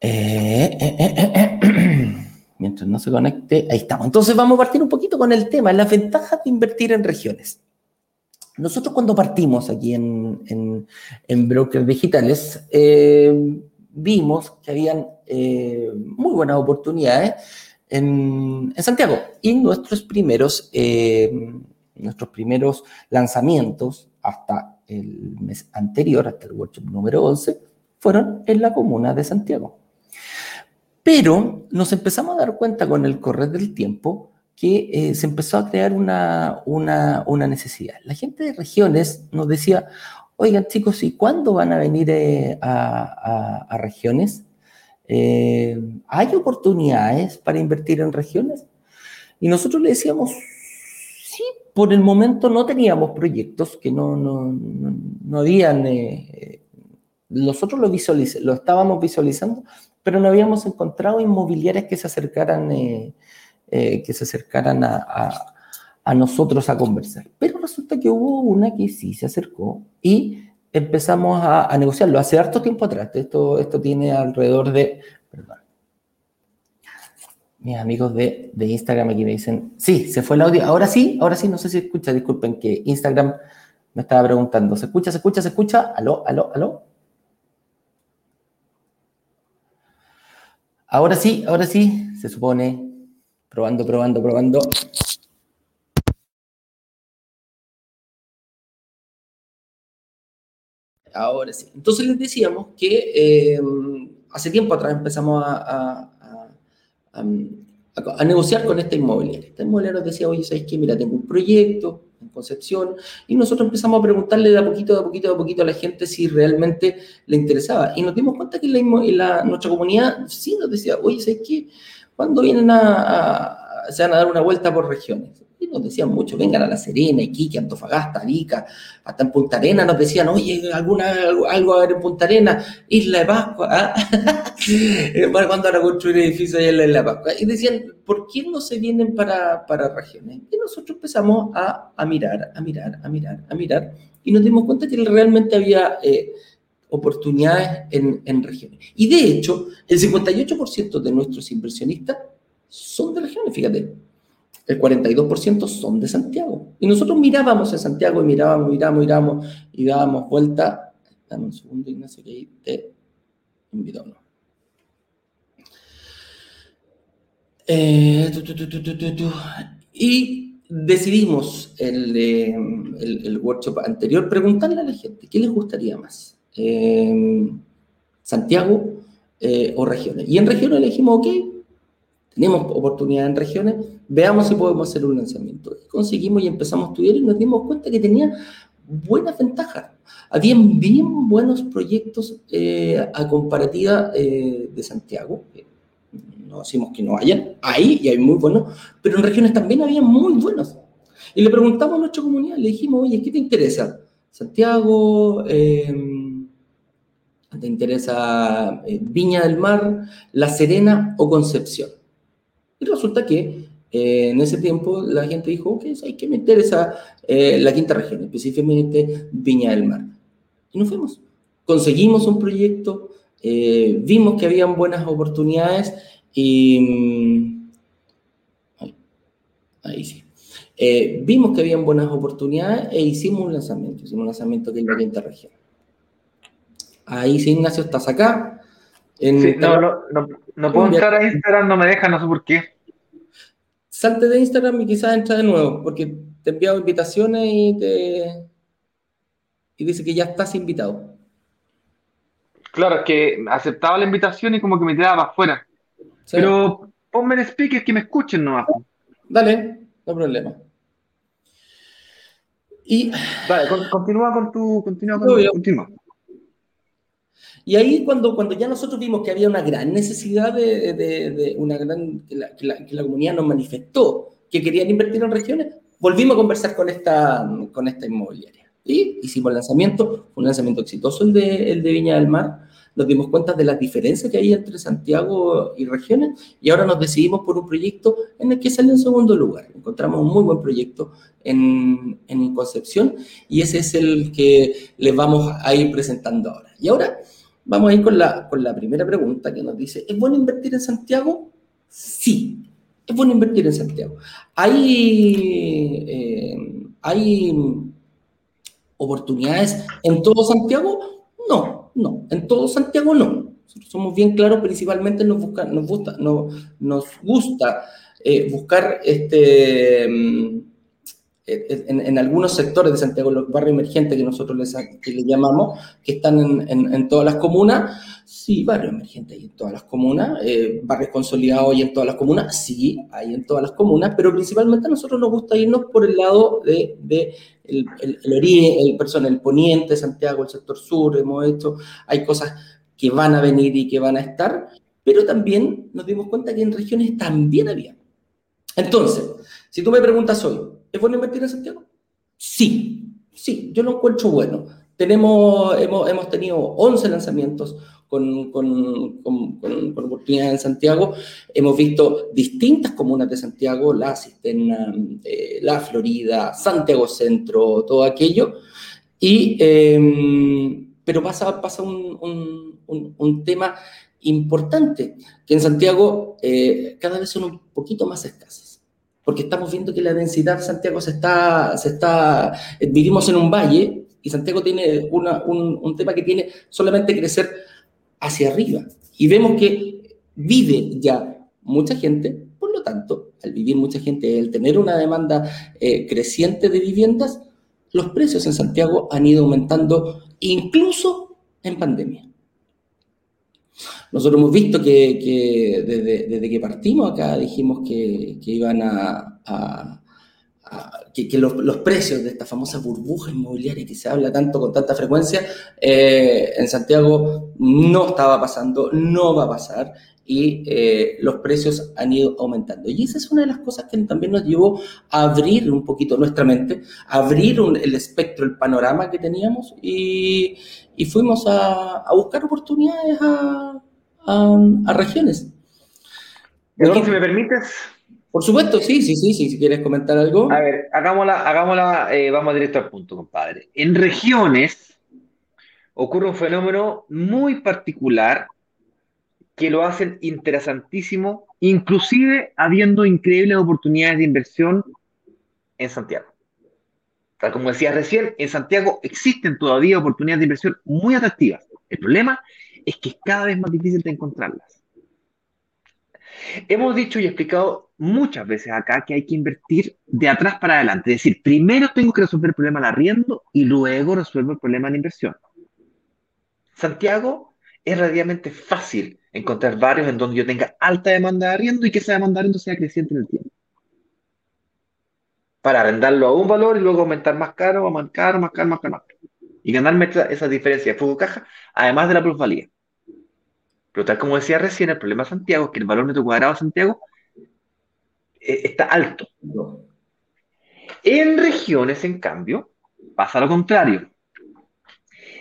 [SPEAKER 1] Eh, eh, eh, [CLEARS THROAT] mientras no se conecte, ahí estamos. Entonces vamos a partir un poquito con el tema, las ventajas de invertir en regiones. Nosotros cuando partimos aquí en, en, Brokers Digitales, vimos que habían muy buenas oportunidades en, Santiago y nuestros primeros, eh, nuestros primeros lanzamientos hasta el mes anterior, hasta el workshop número 11, fueron en la comuna de Santiago. Pero nos empezamos a dar cuenta con el correr del tiempo que eh, se empezó a crear una, una, necesidad. La gente de regiones nos decía, oigan chicos, ¿y cuándo van a venir eh, a, regiones? Eh, ¿Hay oportunidades para invertir en regiones? Y nosotros le decíamos, sí, por el momento no teníamos proyectos que no, no, no, habían, nosotros lo, lo estábamos visualizando, pero no habíamos encontrado inmobiliarias que se acercaran eh, que se acercaran a, nosotros a conversar. Pero resulta que hubo una que sí se acercó y empezamos a, negociarlo. Hace harto tiempo atrás, esto, esto tiene alrededor de, perdón, mis amigos de, de, Instagram aquí me dicen, sí, se fue el audio, ahora sí, ahora sí, no sé si escucha, disculpen que Instagram me estaba preguntando, ¿se escucha, se escucha, se escucha? ¿Aló, aló, aló? Ahora sí, ahora sí, se supone, Probando, probando, probando. Ahora sí. Entonces les decíamos que eh, hace tiempo atrás empezamos a, negociar con esta inmobiliaria. Esta inmobiliaria nos decía, oye, ¿sabes qué? Mira, tengo un proyecto en Concepción, y nosotros empezamos a preguntarle de a poquito, de a poquito, de a poquito a la gente si realmente le interesaba. Y nos dimos cuenta que la, nuestra comunidad sí nos decía, oye, ¿sabes qué? cuando vienen se van a dar una vuelta por regiones. Y nos decían mucho, vengan a La Serena, Iquique, Antofagasta, Arica, hasta en Punta Arena nos decían, oye, alguna, algo, a ver en Punta Arena, Isla de Pascua, ¿ah? [LAUGHS] cuando van a construir edificios allá en la Isla de Pascua. Y decían, ¿por qué no se vienen para, para regiones? Y nosotros empezamos a, a, mirar, a mirar, a mirar, a mirar, y nos dimos cuenta que realmente había... Eh, oportunidades en, en, regiones. Y de hecho, el 58% de nuestros inversionistas son de regiones, fíjate. El 42% son de Santiago. Y nosotros mirábamos en Santiago y mirábamos, mirábamos, mirábamos y dábamos vuelta. Dame un segundo, Ignacio, que ahí te invito. Eh, y decidimos el, eh, el, workshop anterior preguntarle a la gente qué les gustaría más Santiago eh, o regiones. Y en regiones le dijimos, ok, tenemos oportunidad en regiones, veamos si podemos hacer un lanzamiento. Conseguimos y empezamos a estudiar y nos dimos cuenta que tenía buenas ventajas. Habían bien buenos proyectos eh, a comparativa eh, de Santiago. No decimos que no hayan, hay y hay muy buenos, pero en regiones también había muy buenos. Y le preguntamos a nuestra comunidad, le dijimos, oye, ¿qué te interesa? Santiago, ¿Te interesa eh, Viña del Mar, La Serena o Concepción? Y resulta que eh, en ese tiempo la gente dijo, ok, ¿sabes qué me interesa eh, la quinta región, específicamente Viña del Mar? Y nos fuimos. Conseguimos un proyecto, vimos que habían buenas oportunidades y... Mm, ahí, sí. vimos que habían buenas oportunidades e hicimos un lanzamiento, hicimos un lanzamiento que es la quinta región. Ahí sí, Ignacio, estás acá.
[SPEAKER 3] No, no, no, puedo entrar a Instagram, no me deja, no sé por qué.
[SPEAKER 1] Salte de Instagram y quizás entra de nuevo, porque te he enviado invitaciones y te y dice que ya estás invitado.
[SPEAKER 3] Claro, es que aceptaba la invitación y como que me tiraba afuera. Pero ponme en speaker que me escuchen nomás.
[SPEAKER 1] Dale, no problema.
[SPEAKER 3] Y... Vale, continúa con tu... Continúa con tu, continúa.
[SPEAKER 1] Y ahí cuando, cuando ya nosotros vimos que había una gran necesidad de, de, una gran, que la, que, la, comunidad nos manifestó que querían invertir en regiones, volvimos a conversar con esta, con esta inmobiliaria. Y hicimos el lanzamiento, un lanzamiento exitoso el de, el de Viña del Mar, nos dimos cuenta de las diferencias que hay entre Santiago y regiones y ahora nos decidimos por un proyecto en el que salió en segundo lugar. Encontramos un muy buen proyecto en, en Concepción y ese es el que les vamos a ir presentando ahora. Y ahora Vamos a ir con la, con la primera pregunta que nos dice, ¿es bueno invertir en Santiago Sí, es bueno invertir en Santiago. ¿Hay, eh, ¿hay oportunidades en todo Santiago? No, no, en todo Santiago no. somos bien claros, principalmente nos, busca, nos gusta, no, nos gusta eh, buscar este, en, algunos sectores de Santiago, los barrios emergentes que nosotros les, que llamamos, que están en, en, todas las comunas, sí, barrios emergentes hay en todas las comunas, eh, barrios consolidados hay en todas las comunas, sí, hay en todas las comunas, pero principalmente a nosotros nos gusta irnos por el lado de, de el, el, el, el, el poniente, Santiago, el sector sur, hemos hecho, hay cosas que van a venir y que van a estar, pero también nos dimos cuenta que en regiones también había. Entonces, si tú me preguntas hoy, ¿es bueno invertir en Santiago? Sí, sí, yo lo encuentro bueno. Tenemos, hemos, hemos tenido 11 lanzamientos con, con, oportunidades en Santiago. Hemos visto distintas comunas de Santiago, la Cisterna, eh, la Florida, Santiago Centro, todo aquello. Y, eh, pero pasa, pasa un, un, un, un, tema importante, que en Santiago eh, cada vez son un poquito más escasas porque estamos viendo que la densidad de Santiago se está, se está, vivimos en un valle y Santiago tiene un, un, tema que tiene solamente crecer hacia arriba. Y vemos que vive ya mucha gente, por lo tanto, al vivir mucha gente, al tener una demanda eh, creciente de viviendas, los precios en Santiago han ido aumentando incluso en pandemia. Nosotros hemos visto que, que desde, desde, que partimos acá dijimos que, que iban a, a, a que, que los, los, precios de esta famosa burbuja inmobiliaria que se habla tanto con tanta frecuencia eh, en Santiago no estaba pasando, no va a pasar y eh, los precios han ido aumentando. Y esa es una de las cosas que también nos llevó a abrir un poquito nuestra mente, abrir un, el espectro, el panorama que teníamos y, y fuimos a, a, buscar oportunidades a, a regiones.
[SPEAKER 3] Eduardo, si me permites.
[SPEAKER 1] Por supuesto, sí, sí, sí, sí, si quieres comentar algo.
[SPEAKER 3] A ver, hagámosla, hagámosla eh, vamos directo al punto, compadre. En regiones ocurre un fenómeno muy particular que lo hacen interesantísimo, inclusive habiendo increíbles oportunidades de inversión en Santiago. Como decía recién, en Santiago existen todavía oportunidades de inversión muy atractivas. El problema es que es cada vez más difícil de encontrarlas. Hemos dicho y explicado muchas veces acá que hay que invertir de atrás para adelante. Es decir, primero tengo que resolver el problema del arriendo y luego resuelvo el problema de la inversión. Santiago es relativamente fácil encontrar barrios en donde yo tenga alta demanda de arriendo y que esa demanda de arriendo sea creciente en el tiempo. Para arrendarlo a un valor y luego aumentar más caro, más caro, más caro, más caro, más caro. Y ganarme esa, esa diferencia de flujo caja, además de la plusvalía. Pero tal como decía recién, el problema de Santiago es que el valor metro cuadrado de Santiago eh, está alto. En regiones, en cambio, pasa lo contrario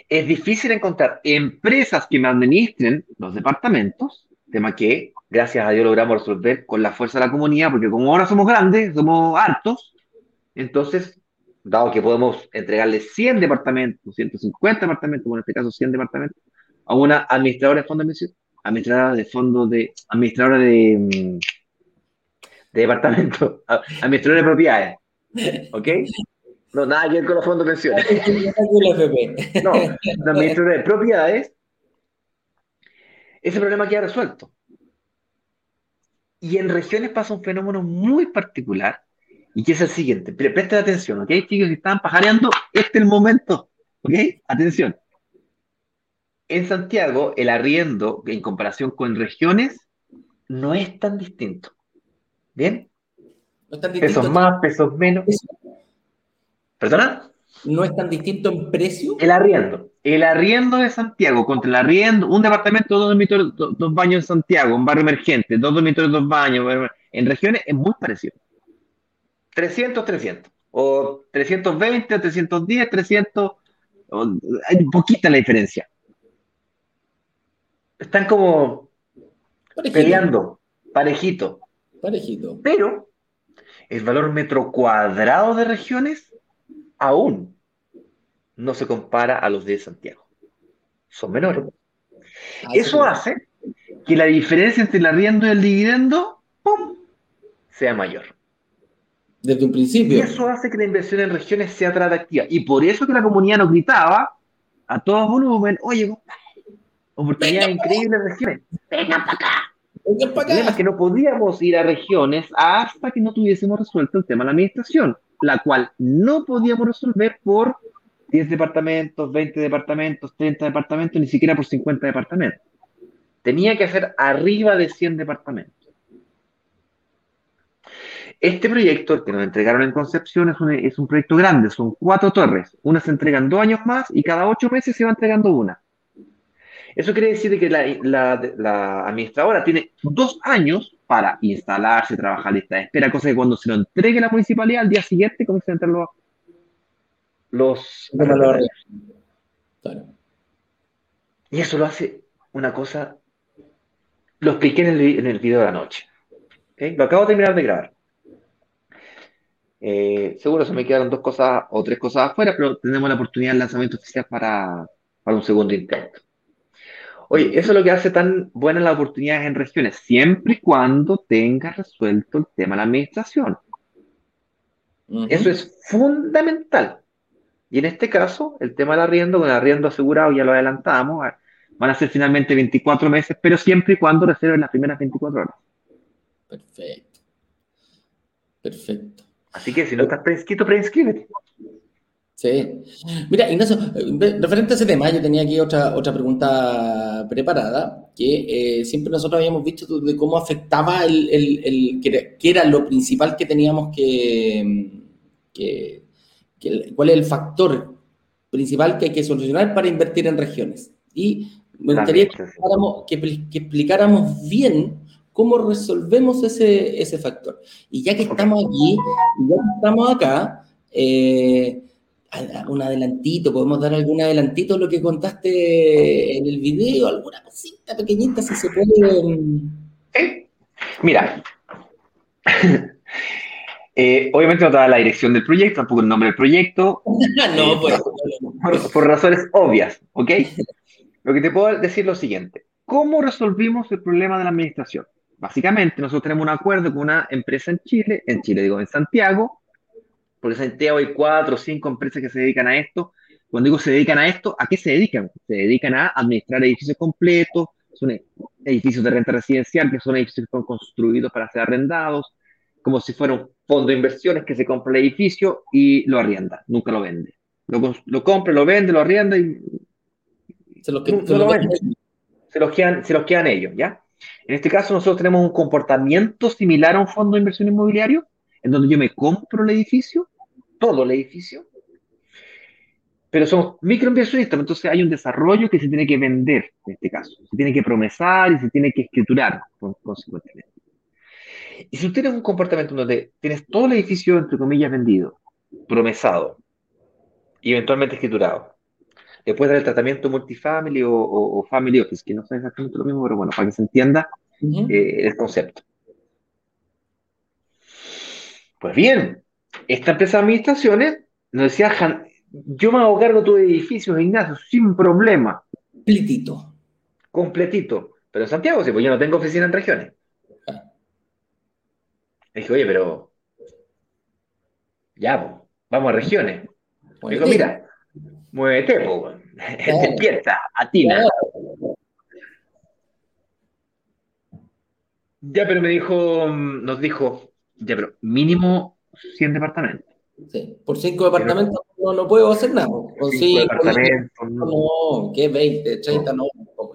[SPEAKER 3] es difícil encontrar empresas que me administren los departamentos, tema que gracias a Dios logramos resolver con la fuerza de la comunidad, porque como ahora somos grandes, somos hartos, entonces, dado que podemos entregarle 100 departamentos, 150 departamentos, bueno, en este caso 100 departamentos, a una administradora de fondos de administradora de fondos de, administradora de, de departamentos, [LAUGHS] administradora de propiedades, ¿ok? No, nada que ver con los fondos de pensiones. [LAUGHS] no, la administradora de propiedades, ese problema queda resuelto. Y en regiones pasa un fenómeno muy particular, y que es el siguiente. Presten atención, ¿ok? Chicos, si están pajareando, este es el momento, ¿ok? Atención. En Santiago, el arriendo, en comparación con regiones, no es tan distinto. ¿Bien? No es tan distinto. Pesos más, pesos menos. ¿Perdona?
[SPEAKER 1] ¿No es tan distinto en precio?
[SPEAKER 3] El arriendo. El arriendo de Santiago contra el arriendo, un departamento, dos dormitorios, dos, baños en Santiago, un barrio emergente, dos dormitorios, dos baños, en regiones es muy parecido. 300, 300. O 320, 310, 300. hay poquita la diferencia. Están como peleando, parejito.
[SPEAKER 1] Parejito.
[SPEAKER 3] Pero el valor metro cuadrado de regiones aún no se compara a los de Santiago. Son menores. Eso hace que la diferencia entre el arriendo y el dividendo ¡pum! sea mayor.
[SPEAKER 1] Desde un principio.
[SPEAKER 3] Y eso hace que la inversión en regiones sea atractiva. Y por eso que la comunidad nos gritaba a todo volumen, oye, oportunidades increíbles en regiones. Vengan para acá. El problema es que no podíamos ir a regiones hasta que no tuviésemos resuelto el tema de la administración, la cual no podíamos resolver por 10 departamentos, 20 departamentos, 30 departamentos, ni siquiera por 50 departamentos. Tenía que ser arriba de 100 departamentos. Este proyecto, que nos entregaron en Concepción, es un, es un proyecto grande, son cuatro torres. Una se entregan dos años más y cada ocho meses se va entregando una. Eso quiere decir que la, administradora tiene dos años para instalarse, trabajar lista de espera, cosa que cuando se lo entregue la municipalidad al día siguiente comienzan a entrar los... los Y eso lo hace una cosa... Lo expliqué en el, en el video de la noche. Lo acabo de terminar de grabar. Eh, seguro se me quedaron dos cosas o tres cosas afuera, pero tenemos la oportunidad del lanzamiento oficial para, para un segundo intento. Oye, eso es lo que hace tan buenas las oportunidades en regiones, siempre y cuando tenga resuelto el tema de la administración. Eso es fundamental. Y en este caso, el tema del arriendo, con el arriendo asegurado, ya lo adelantamos, van a ser finalmente 24 meses, pero siempre y cuando reserven las primeras 24 horas.
[SPEAKER 1] Perfecto. Perfecto.
[SPEAKER 3] Así que si no estás prescrito, preinscríbete.
[SPEAKER 1] Sí. Mira, Ignacio, referente a ese tema, yo tenía aquí otra, otra pregunta preparada, que eh, siempre nosotros habíamos visto de cómo afectaba el, el, que, era, lo principal que teníamos que, que, cuál es el factor principal que hay que solucionar para invertir en regiones. Y me gustaría que explicáramos, que, explicáramos bien cómo resolvemos ese, ese factor. Y ya que estamos aquí, ya que estamos acá, eh, un adelantito, podemos dar algún adelantito de lo que contaste en el video, alguna cosita pequeñita si se puede.
[SPEAKER 3] Mira, [LAUGHS] eh, obviamente no te da la dirección del proyecto, tampoco el nombre del proyecto. [LAUGHS] no, eh, pues, por, razones obvias, ¿ok? [LAUGHS] Lo que te puedo decir es lo siguiente. ¿Cómo resolvimos el problema de la administración? Básicamente, nosotros tenemos un acuerdo con una empresa en Chile, en Chile digo, en Santiago, porque en Santiago hay cuatro o cinco empresas que se dedican a esto. Cuando digo se dedican a esto, ¿a qué se dedican? Se dedican a administrar edificios completos, son edificios de renta residencial, que son edificios que son construidos para ser arrendados, como si fuera un fondo de inversiones que se compra el edificio y lo arrienda, nunca lo vende. Lo, lo compra, lo vende, lo arrienda y se los, se los quedan, se los quedan ellos, ¿ya? En este caso nosotros tenemos un comportamiento similar a un fondo de inversión inmobiliario, en donde yo me compro el edificio, todo el edificio, pero somos microinversionistas, entonces hay un desarrollo que se tiene que vender, en este caso, se tiene que promesar y se tiene que escriturar, consecuentemente. Y si tú tienes un comportamiento donde tienes todo el edificio, entre comillas, vendido, promesado y eventualmente escriturado, le puedes dar el tratamiento multifamily o, family office, que no es exactamente lo mismo, pero bueno, para que se entienda eh, el concepto. Pues bien, esta empresa de administraciones nos decía, yo me hago cargo de tu edificio, Ignacio, sin problema.
[SPEAKER 1] Completito.
[SPEAKER 3] Completito. Pero en Santiago, sí, pues yo no tengo oficina en regiones. Ah. dije, oye, pero ya, pues, vamos a regiones. dijo, mira, muévete, [LAUGHS] pues, despierta, atina. Ya, pero me dijo, nos dijo, ya, pero mínimo 100 departamentos.
[SPEAKER 1] Sí, por 5 departamentos no, no, puedo hacer nada. O sí, departamentos. No, ¿qué? 20, 30, no.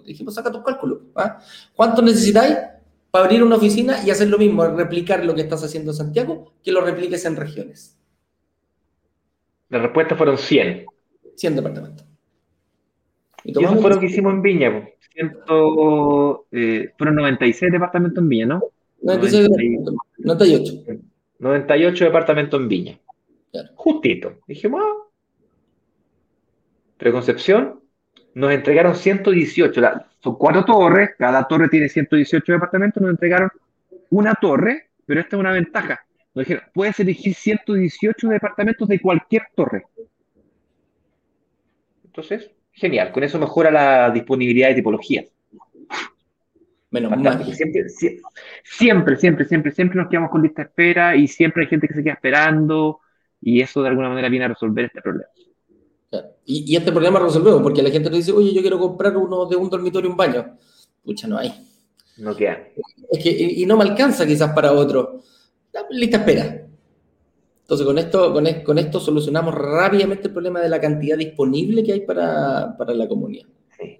[SPEAKER 1] Dijimos, saca tus cálculos. ¿ah? ¿Cuánto necesitáis para abrir una oficina y hacer lo mismo, replicar lo que estás haciendo en Santiago, que lo repliques en regiones?
[SPEAKER 3] La respuesta fueron 100.
[SPEAKER 1] 100 departamentos.
[SPEAKER 3] Y, eso fue lo que hicimos en Viña. Ciento, eh, fueron 96 departamentos en Viña, ¿no? 98. 98 departamentos en Viña. Justito. Dijimos, ah. Pero Concepción nos entregaron 118. son cuatro torres, cada torre tiene 118 departamentos, nos entregaron una torre, pero esta es una ventaja. Nos dijeron, puedes elegir 118 departamentos de cualquier torre. Entonces, genial. Con eso mejora la disponibilidad de tipologías. Menos mal. Siempre, siempre, siempre, siempre, siempre nos quedamos con lista de espera y siempre hay gente que se queda esperando y eso de alguna manera viene a resolver este problema.
[SPEAKER 1] Y, este problema resolvemos porque la gente nos dice, oye, yo quiero comprar uno de un dormitorio, un baño. Pucha, no hay.
[SPEAKER 3] No queda.
[SPEAKER 1] Es que, y, no me alcanza quizás para otro. Lista espera. Entonces, con esto, con, esto solucionamos rápidamente el problema de la cantidad disponible que hay para, la comunidad. Sí.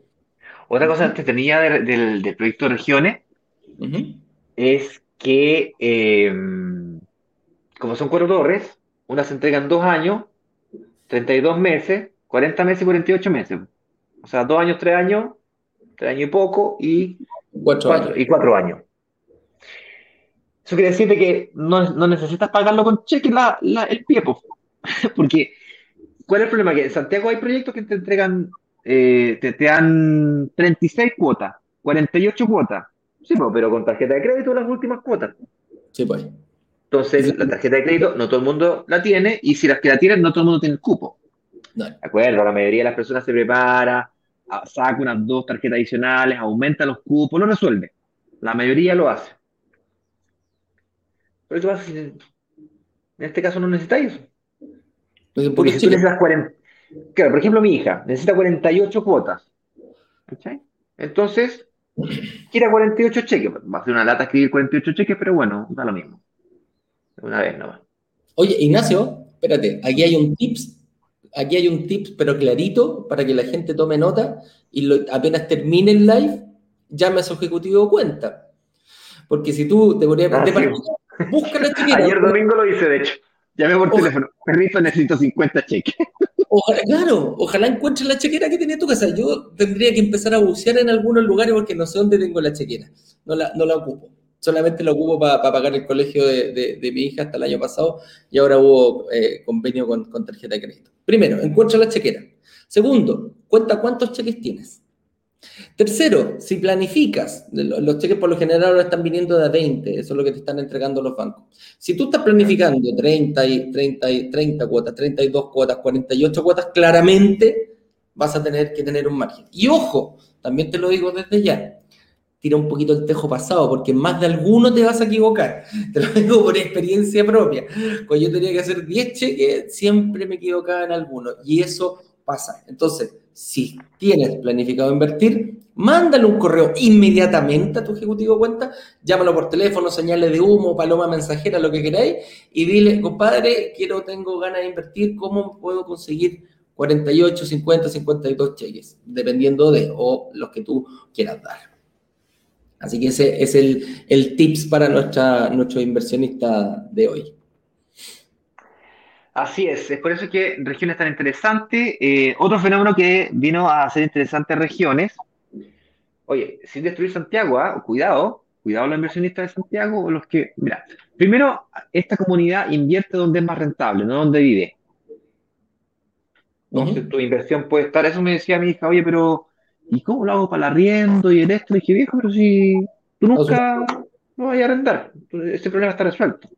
[SPEAKER 3] Otra cosa que tenía del, proyecto Regiones es que, em, como son cuatro torres, unas se entregan dos años, 32 meses, 40 meses y 48 meses. O sea, dos años, tres años, tres años y poco y cuatro, años. Y cuatro años. Eso quiere decir que no, necesitas pagarlo con cheque el pie, [LAUGHS] porque ¿cuál es el problema? Que en Santiago hay proyectos que te entregan, eh, te, te, dan 36 cuotas, 48 cuotas, sí, pero con tarjeta de crédito las últimas cuotas.
[SPEAKER 1] Sí, pues.
[SPEAKER 3] Entonces, la tarjeta de crédito no todo el mundo la tiene y si las que la tienen, no todo el mundo tiene el cupo. ¿De acuerdo? La mayoría de las personas se prepara, saca unas dos tarjetas adicionales, aumenta los cupos, lo resuelve. La mayoría lo hace. Pero tú si en este caso no necesitáis eso. Porque si tú necesitas 40. Claro, por ejemplo, mi hija necesita 48 cuotas. Entonces, quiere 48 cheques. Va a ser una lata escribir 48 cheques, pero bueno, da lo mismo. Una vez nomás.
[SPEAKER 1] Oye, Ignacio, espérate, aquí hay un tips, aquí hay un tips, pero clarito, para que la gente tome nota y apenas termine el live, llame a su ejecutivo cuenta. Porque si tú te ponías ah, busca la
[SPEAKER 3] chequera. Ayer domingo lo hice, de hecho. Llamé por teléfono. Perrito, necesito 50 cheques.
[SPEAKER 1] Ojalá, claro, ojalá encuentre la chequera que tenía tu casa. Yo tendría que empezar a bucear en algunos lugares porque no sé dónde tengo la chequera. No la, no la ocupo solamente lo ocupo para pagar el colegio de, mi hija hasta el año pasado y ahora hubo eh, convenio con, tarjeta de crédito. Primero, encuentra la chequera. Segundo, cuenta cuántos cheques tienes. Tercero, si planificas, los cheques por lo general ahora están viniendo de a 20, eso es lo que te están entregando los bancos. Si tú estás planificando 30, y, 30, y, 30 cuotas, 32 cuotas, 48 cuotas, claramente vas a tener que tener un margen. Y ojo, también te lo digo desde ya, tira un poquito el tejo pasado, porque más de alguno te vas a equivocar. [LAUGHS] Te lo digo por experiencia propia. Cuando yo tenía que hacer 10 cheques, siempre me equivocaba en alguno. Y eso pasa. Entonces, si tienes planificado invertir, mándale un correo inmediatamente a tu ejecutivo de cuenta, llámalo por teléfono, señales de humo, paloma mensajera, lo que queráis, y dile, compadre, quiero, tengo ganas de invertir, ¿cómo puedo conseguir 48, 50, 52 cheques? Dependiendo de, o los que tú quieras dar. Así que ese es el, tips para nuestra, nuestro inversionista de hoy.
[SPEAKER 3] Así es, es por eso que regiones tan interesantes. Eh, otro fenómeno que vino a hacer interesantes regiones. Oye, sin destruir Santiago, ¿ah? cuidado, cuidado los inversionistas de Santiago, los que, mira, primero, esta comunidad invierte donde es más rentable, no donde vive. Entonces, tu inversión puede estar, eso me decía mi hija, oye, pero ¿y cómo lo hago para el arriendo y el esto? Le dije, viejo, pero si tú nunca no vayas a arrendar, ese problema está resuelto.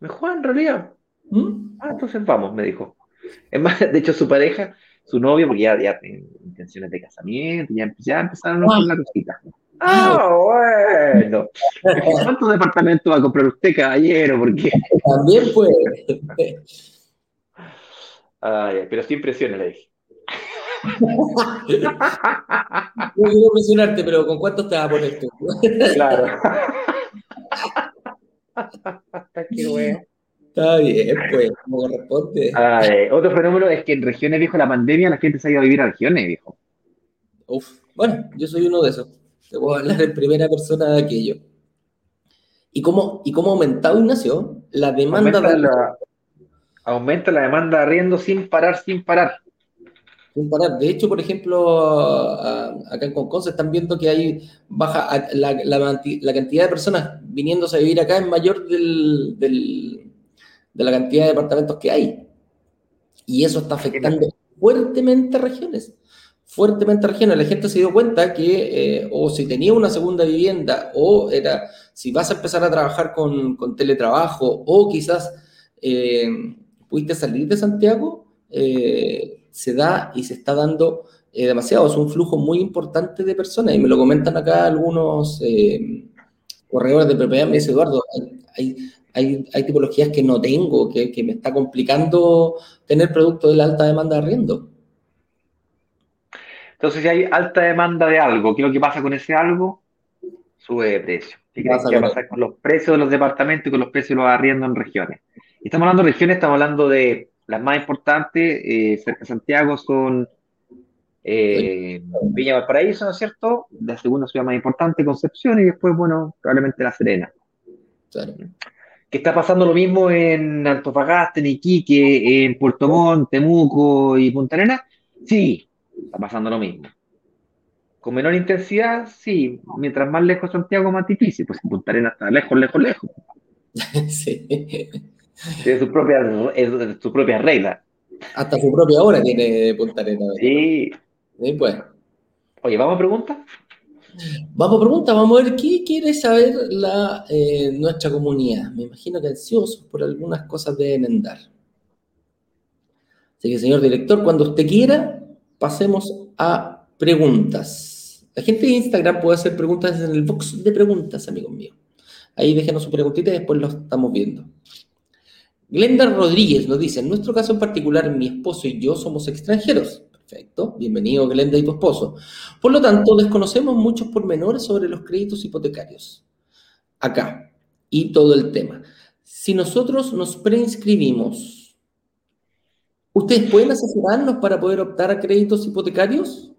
[SPEAKER 3] Me dijo, ah, en realidad. ¿Mm? Ah, entonces vamos, me dijo. Es más, de hecho, su pareja, su novio, porque ya, ya tiene intenciones de casamiento, ya, ya empezaron con la cosita. Ah, bueno. ¿Cuántos departamentos va a comprar usted, caballero? Porque... [LAUGHS]
[SPEAKER 1] También puede.
[SPEAKER 3] Ay, pero sin presiones, le dije. [LAUGHS]
[SPEAKER 1] No quiero presionarte, pero ¿con cuántos te vas a poner tú?
[SPEAKER 3] Claro. [LAUGHS]
[SPEAKER 1] Está bien, pues, como corresponde.
[SPEAKER 3] otro fenómeno es que en regiones, viejo, la pandemia, la gente se ha ido a vivir a regiones, viejo.
[SPEAKER 1] Uf, bueno, yo soy uno de esos. Te puedo hablar en primera persona de aquello. ¿Y cómo, y cómo ha aumentado, Ignacio, la demanda
[SPEAKER 3] aumenta de... La, aumenta la demanda de arriendo sin parar, sin parar.
[SPEAKER 1] De hecho, por ejemplo, acá en Concon se están viendo que hay baja la, cantidad de personas viniéndose a vivir acá es mayor del, de la cantidad de departamentos que hay. Y eso está afectando fuertemente a regiones. Fuertemente a regiones. La gente se dio cuenta que eh, o si tenía una segunda vivienda o era, si vas a empezar a trabajar con, teletrabajo o quizás eh, pudiste salir de Santiago, eh, se da y se está dando demasiado, es un flujo muy importante de personas y me lo comentan acá algunos corredores de propiedad, me dice Eduardo, hay, hay, hay, tipologías que no tengo, que, que me está complicando tener producto de la alta demanda de arriendo.
[SPEAKER 3] Entonces, si hay alta demanda de algo, ¿qué es lo que pasa con ese algo? Sube de precio. ¿Qué, ¿Qué va a pasar con los precios de los departamentos y con los precios de los arriendos en regiones? Estamos hablando de regiones, estamos hablando de las más importantes, eh, cerca de Santiago, son eh, Viña Valparaíso, ¿no es cierto? La segunda ciudad más importante, Concepción, y después, bueno, probablemente La Serena. Claro. Que está pasando lo mismo en Antofagasta, en Iquique, en Puerto Montt, Temuco y Punta Arenas. Sí, está pasando lo mismo. Con menor intensidad, sí. Mientras más lejos Santiago, más difícil. Pues en Punta Arenas está lejos, lejos, lejos. [LAUGHS] sí. Tiene su propia, su propia regla.
[SPEAKER 1] Hasta su propia hora tiene Punta Arenas.
[SPEAKER 3] Sí.
[SPEAKER 1] Sí, pues.
[SPEAKER 3] Oye, ¿vamos a preguntas?
[SPEAKER 1] Vamos a preguntas, vamos a ver qué quiere saber la, eh, nuestra comunidad. Me imagino que ansiosos por algunas cosas deben andar. Así que, señor director, cuando usted quiera, pasemos a preguntas. La gente de Instagram puede hacer preguntas en el box de preguntas, amigos míos. Ahí déjenos su preguntita y después lo estamos viendo. Glenda Rodríguez nos dice, en nuestro caso en particular, mi esposo y yo somos extranjeros. Perfecto, bienvenido Glenda y tu esposo. Por lo tanto, desconocemos muchos pormenores sobre los créditos hipotecarios. Acá, y todo el tema. Si nosotros nos preinscribimos ¿Ustedes pueden asesorarnos para poder optar a créditos hipotecarios?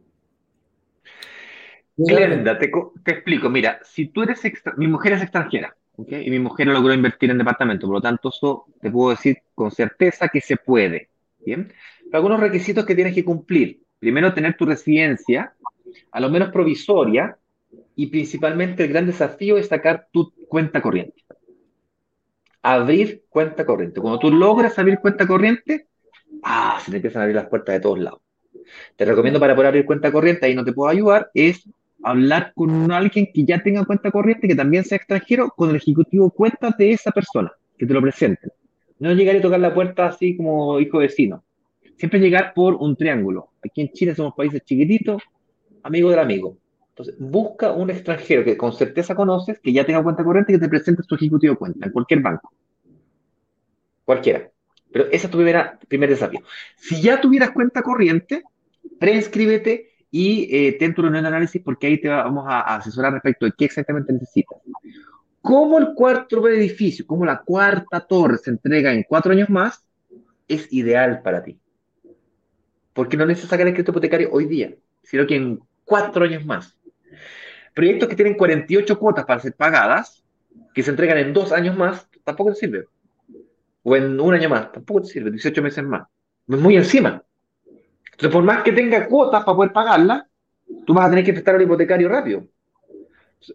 [SPEAKER 3] Glenda, te, explico. Mira, si tú eres mi mujer es extranjera, y mi mujer logró invertir en departamento, por lo tanto, eso te puedo decir con certeza que se puede. Bien, algunos requisitos que tienes que cumplir. Primero, tener tu residencia, a lo menos provisoria, y principalmente el gran desafío es sacar tu cuenta corriente. Abrir cuenta corriente. Cuando tú logras abrir cuenta corriente, ah, se te empiezan a abrir las puertas de todos lados. Te recomiendo para poder abrir cuenta corriente, ahí no te puedo ayudar, es hablar con alguien que ya tenga cuenta corriente, que también sea extranjero, con el ejecutivo cuenta de esa persona, que te lo presenten. No llegar y tocar la puerta así como hijo vecino. Siempre llegar por un triángulo. Aquí en Chile somos países chiquititos, amigo del amigo. Entonces, busca un extranjero que con certeza conoces, que ya tenga cuenta corriente y que te presente su ejecutivo cuenta en cualquier banco. Cualquiera. Pero ese es tu primer desafío. Si ya tuvieras cuenta corriente, preinscríbete y eh, ten tu reunión de análisis porque ahí te vamos a, asesorar respecto de qué exactamente necesitas. Como el cuarto edificio, como la cuarta torre se entrega en cuatro años más, es ideal para ti. Porque no necesitas sacar el crédito hipotecario hoy día, sino que en cuatro años más. Proyectos que tienen 48 cuotas para ser pagadas, que se entregan en dos años más, tampoco te sirve o en un año más, tampoco te sirve, 18 meses más. Es muy encima. Entonces, por más que tenga cuotas para poder pagarla, tú vas a tener que prestar el hipotecario rápido.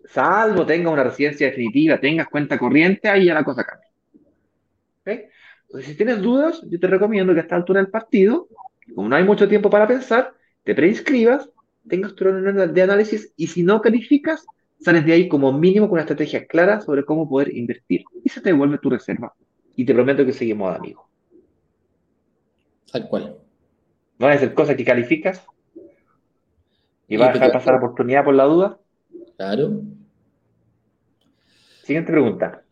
[SPEAKER 3] Salvo tengas una residencia definitiva, tengas cuenta corriente, ahí ya la cosa cambia. Entonces, si tienes dudas, yo te recomiendo que a esta altura del partido, como no hay mucho tiempo para pensar, te preinscribas, tengas tu reunión de análisis y si no calificas, sales de ahí como mínimo con una estrategia clara sobre cómo poder invertir y se te devuelve tu reserva y te prometo que seguimos de amigos.
[SPEAKER 1] Tal cual.
[SPEAKER 3] ¿No vas a hacer cosas que calificas? ¿Y vas a dejar pasar la oportunidad por la duda?
[SPEAKER 1] Claro.
[SPEAKER 3] Siguiente pregunta.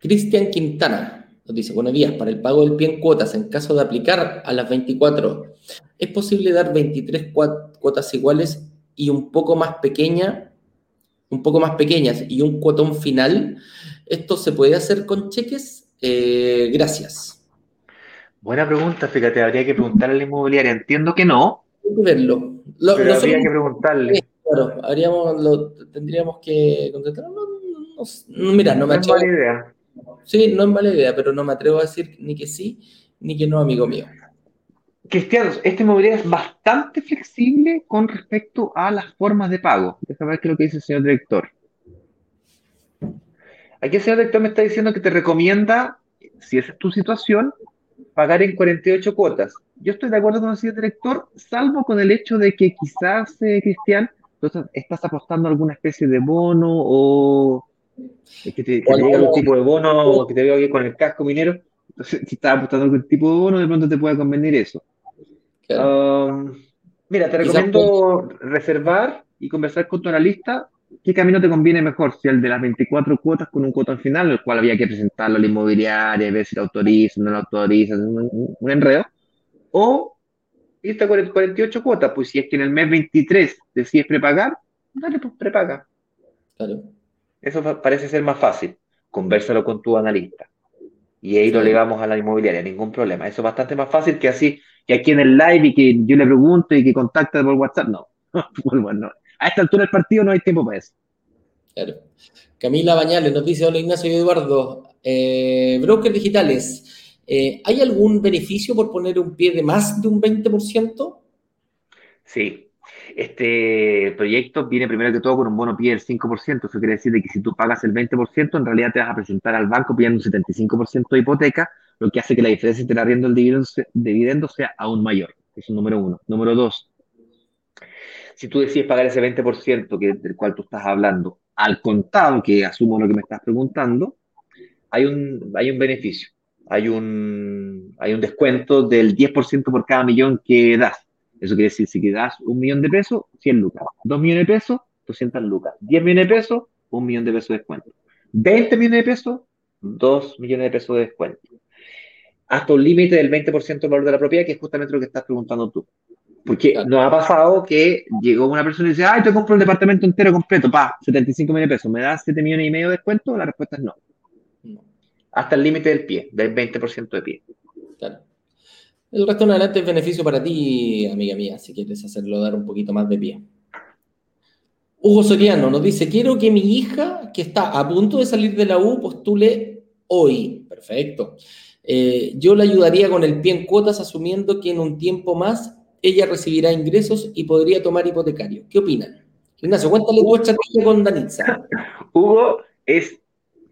[SPEAKER 1] Cristian Quintana nos dice, buenos días, para el pago del pie en cuotas, en caso de aplicar a las 24, ¿es posible dar 23 cuotas iguales y un poco más pequeña, un poco más pequeñas y un cuotón final? ¿Esto se puede hacer con cheques? Eh, gracias.
[SPEAKER 3] Buena pregunta, fíjate, habría que preguntarle a la inmobiliaria. Entiendo que no.
[SPEAKER 1] Hay que verlo.
[SPEAKER 3] pero habría que preguntarle.
[SPEAKER 1] Claro, haríamos, lo, tendríamos que contestar. No, mira, no me atrevo.
[SPEAKER 3] mala idea.
[SPEAKER 1] Sí, no es mala idea, pero no me atrevo a decir ni que sí, ni que no, amigo mío.
[SPEAKER 3] Cristianos, esta inmobiliaria es bastante flexible con respecto a las formas de pago. Déjame ver qué es lo que dice el señor director. Aquí el señor director me está diciendo que te recomienda, si esa es tu situación, pagar en 48 cuotas. Yo estoy de acuerdo con el señor director, salvo con el hecho de que quizás, eh, Cristian, tú estás apostando alguna especie de bono o que te, que te algún tipo de bono o que te veo aquí con el casco minero. Entonces, si estás apostando algún tipo de bono, de pronto te puede convenir eso. Um, mira, te recomiendo reservar y conversar con tu analista qué camino te conviene mejor, si el de las 24 cuotas con un cuota final, el cual había que presentarlo a la inmobiliaria, ver si lo autoriza, no lo autoriza, un, un enredo, o irte a 48 cuotas, pues si es que en el mes 23 decides prepagar, dale, pues prepaga. Claro. Eso parece ser más fácil. Conversalo con tu analista. Y ahí lo legamos a la inmobiliaria, ningún problema. Eso es bastante más fácil que así, que aquí en el live y que yo le pregunto y que contacte por WhatsApp. No, [LAUGHS] bueno, a esta altura del partido no hay tiempo para eso.
[SPEAKER 1] Claro. Camila Bañales nos dice, hola Ignacio y Eduardo, eh, brokers digitales, eh, ¿hay algún beneficio por poner un pie de más de un 20%?
[SPEAKER 3] Sí, este proyecto viene primero que todo con un bono pie del 5%. Eso quiere decir que si tú pagas el 20%, en realidad te vas a presentar al banco pidiendo un 75% de hipoteca, lo que hace que la diferencia entre el arriendo y el dividendo, sea aún mayor. Eso es número uno. Número dos, si tú decides pagar ese 20% que, del cual tú estás hablando al contado, que asumo lo que me estás preguntando, hay un, hay un beneficio. Hay un, hay un descuento del 10% por cada millón que das. Eso quiere decir, si que das un millón de pesos, 100 lucas. Dos millones de pesos, 200 lucas. 10 millones de pesos, un millón de pesos de descuento. 20 millones de pesos, 2 millones de pesos de descuento. Hasta un límite del 20% del valor de la propiedad, que es justamente lo que estás preguntando tú. Porque nos ha pasado que llegó una persona y dice, ay, te compro el departamento entero completo, pa, 75 millones de pesos, ¿me das 7 millones y medio de descuento? La respuesta es no. Hasta el límite del pie, del 20% de pie. Claro.
[SPEAKER 1] El resto en adelante es beneficio para ti, amiga mía, si quieres hacerlo dar un poquito más de pie. Hugo Soriano nos dice, quiero que mi hija, que está a punto de salir de la U, postule hoy. Perfecto. Eh, yo la ayudaría con el pie en cuotas, asumiendo que en un tiempo más ella recibirá ingresos y podría tomar hipotecario. ¿Qué opinan? Ignacio, cuéntale tu estrategia con Danitza. [LAUGHS]
[SPEAKER 3] Hugo, es,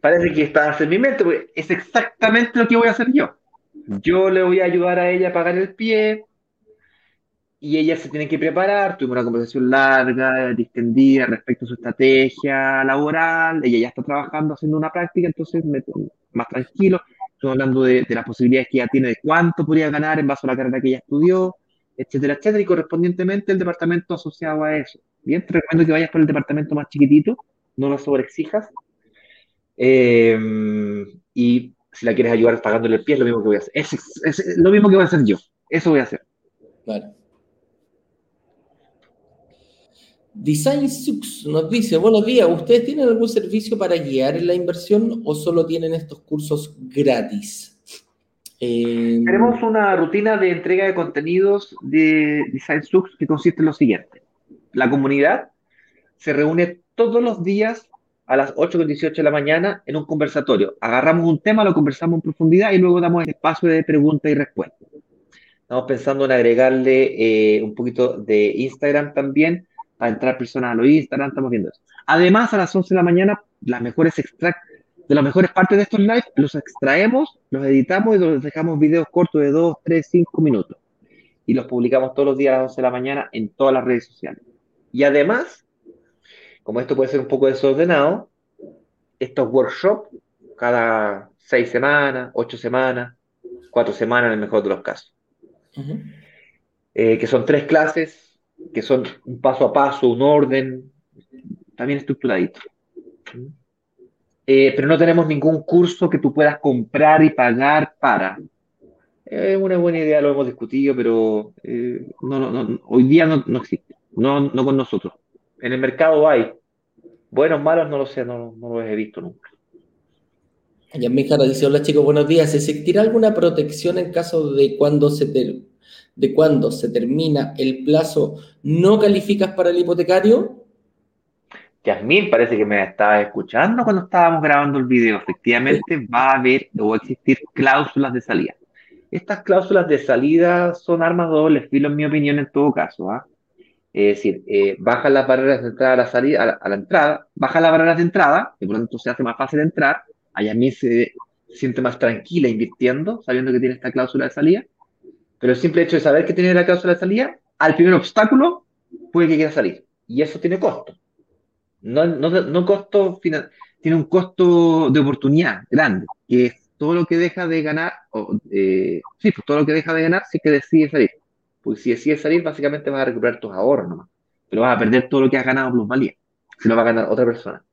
[SPEAKER 3] parece que estás en mi mente, porque es exactamente lo que voy a hacer yo. Yo le voy a ayudar a ella a pagar el pie y ella se tiene que preparar. Tuvimos una conversación larga, distendida respecto a su estrategia laboral. Ella ya está trabajando haciendo una práctica, entonces me, más tranquilo. Estoy hablando de, las posibilidades que ella tiene, de cuánto podría ganar en base a la carrera que ella estudió, etcétera, etcétera, y correspondientemente el departamento asociado a eso. Bien, te recomiendo que vayas por el departamento más chiquitito, no lo sobreexijas. Eh, y si la quieres ayudar pagándole el pie, es lo mismo que voy a hacer. Es, lo mismo que voy a hacer yo. Eso voy a hacer. Vale.
[SPEAKER 1] Design Sux nos dice, buenos días, ¿ustedes tienen algún servicio para guiar en la inversión o solo tienen estos cursos gratis?
[SPEAKER 3] Eh, Tenemos una rutina de entrega de contenidos de Design Sux que consiste en lo siguiente. La comunidad se reúne todos los días a las 8.18 de la mañana en un conversatorio. Agarramos un tema, lo conversamos en profundidad y luego damos el espacio de pregunta y respuesta. Estamos pensando en agregarle eh, un poquito de Instagram también, para entrar personas a los Instagram, estamos viendo eso. Además, a las 11 de la mañana, las mejores de las mejores partes de estos lives los extraemos, los editamos y los dejamos videos cortos de 2, 3, 5 minutos. Y los publicamos todos los días a las 11 de la mañana en todas las redes sociales. Y además, como esto puede ser un poco desordenado, estos workshops cada seis semanas, ocho semanas, cuatro semanas en el mejor de los casos. Eh, que son tres clases, que son un paso a paso, un orden, también estructuradito. Eh, pero no tenemos ningún curso que tú puedas comprar y pagar para. Es una buena idea, lo hemos discutido, pero eh, no, hoy día no, existe, no, no con nosotros. En el mercado hay. Buenos, malos, no lo sé, no, no los he visto nunca.
[SPEAKER 1] Mi cara dice, hola chicos, buenos días. ¿Existirá alguna protección en caso de cuando se, de cuando se termina el plazo no calificas para el hipotecario?
[SPEAKER 3] Yasmín, parece que me estaba escuchando cuando estábamos grabando el video. Efectivamente, va a haber o a existir cláusulas de salida. Estas cláusulas de salida son armas dobles filo, en mi opinión, en todo caso. ¿ah? Es decir, eh, baja las barreras de entrada a la salida, a la, entrada, baja las barreras de entrada, y por lo tanto se hace más fácil entrar, a mí se, siente más tranquila invirtiendo, sabiendo que tiene esta cláusula de salida, pero el simple hecho de saber que tiene la cláusula de salida, al primer obstáculo, puede que quiera salir, y eso tiene costo. No, no, no costo final, tiene un costo de oportunidad grande, que es todo lo que deja de ganar, o, eh, sí, pues todo lo que deja de ganar sí que decide salir. Porque si decides salir, básicamente vas a recuperar tus ahorros nomás. Pero vas a perder todo lo que has ganado plusvalía. Si lo va a ganar otra persona.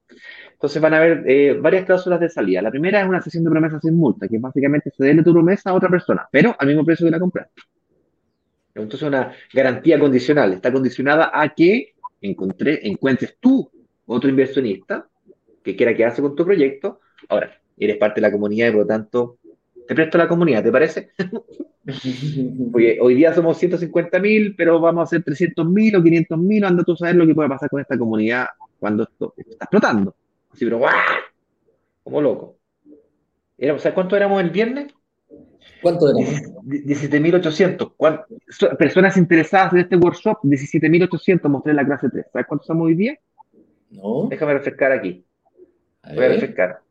[SPEAKER 3] Entonces van a haber eh, varias cláusulas de salida. La primera es una sesión de promesa sin multa, que es básicamente cederle tu promesa a otra persona, pero al mismo precio que la compraste. Entonces una garantía condicional. Está condicionada a que encuentres tú otro inversionista que quiera quedarse con tu proyecto. Ahora, eres parte de la comunidad y por lo tanto te presto a la comunidad, ¿te parece? [LAUGHS] Porque hoy día somos 150 mil, pero vamos a hacer 300 mil o 500 mil. Anda tú a saber lo que puede pasar con esta comunidad cuando esto está explotando. Así, pero ¡guau! Como loco. Éramos, ¿Sabes cuánto éramos el viernes?
[SPEAKER 1] ¿Cuánto éramos?
[SPEAKER 3] 17.800. Personas interesadas en este workshop, 17.800 mostré en la clase 3. ¿Sabes cuántos somos hoy día?
[SPEAKER 1] No.
[SPEAKER 3] Déjame refrescar aquí. Voy a refrescar.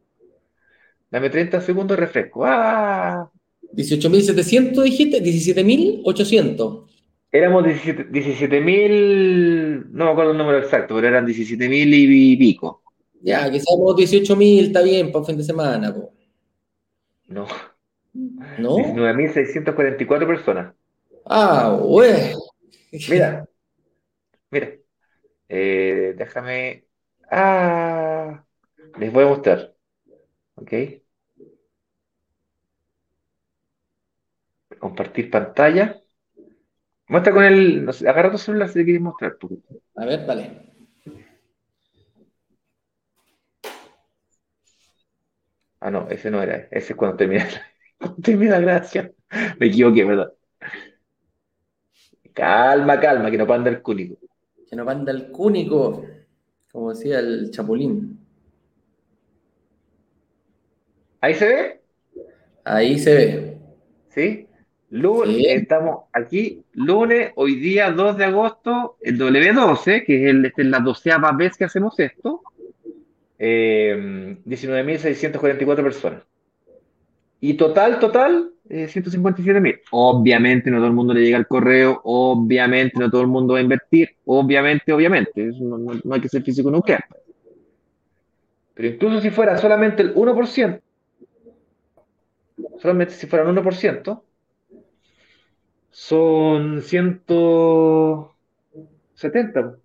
[SPEAKER 3] Dame 30 segundos de refresco. ¡Ah!
[SPEAKER 1] 18.700 dijiste, 17.800.
[SPEAKER 3] Éramos 17.000, no me acuerdo el número exacto, pero eran 17.000 y pico.
[SPEAKER 1] Ya, que seamos 18.000, está bien para fin de semana. Po.
[SPEAKER 3] No.
[SPEAKER 1] ¿No?
[SPEAKER 3] 19.644 personas.
[SPEAKER 1] Ah, güey.
[SPEAKER 3] Mira, [LAUGHS] mira. Eh, déjame. Ah, les voy a mostrar. ¿Ok? Compartir pantalla. Muestra con el. No sé, agarra tu celular si te quieres mostrar.
[SPEAKER 1] A ver, dale.
[SPEAKER 3] Ah, no, ese no era. Ese es cuando termina, cuando termina la [LAUGHS] gracia. Me equivoqué, ¿verdad? Calma, calma, que no panda el cúnico.
[SPEAKER 1] Que no panda el cúnico, como decía el chapulín.
[SPEAKER 3] ¿Ahí se ve?
[SPEAKER 1] Ahí se ve.
[SPEAKER 3] ¿Sí? Lunes,
[SPEAKER 1] Sí.
[SPEAKER 3] estamos aquí, lunes, hoy día 2 de agosto, el W12, que es, el, esta es la doceava vez que hacemos esto, eh, 19.644 personas. Y total, total, eh, 157.000. Obviamente no todo el mundo le llega el correo, obviamente no todo el mundo va a invertir, obviamente, obviamente, eso no, no- no hay que ser físico nuclear. Pero incluso si fuera solamente el 1%, solamente si fuera un 1%, son 170,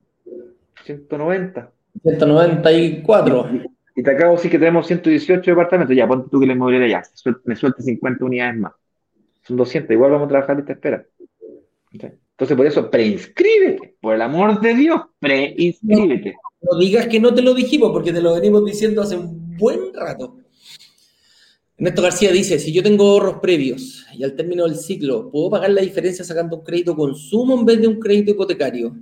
[SPEAKER 3] 190.
[SPEAKER 1] 194.
[SPEAKER 3] Y te acabo de decir que tenemos 118 departamentos. Ya, ponte tú que la inmobiliaria ya. suel- Me suelte 50 unidades más. Son 200. Igual vamos a trabajar y te espera. Entonces, por eso, preinscríbete. Por el amor de Dios, preinscríbete.
[SPEAKER 1] No digas que no te lo dijimos, porque te lo venimos diciendo hace un buen rato. Ernesto García dice, si yo tengo ahorros previos y al término del ciclo, ¿puedo pagar la diferencia sacando un crédito consumo en vez de un crédito hipotecario?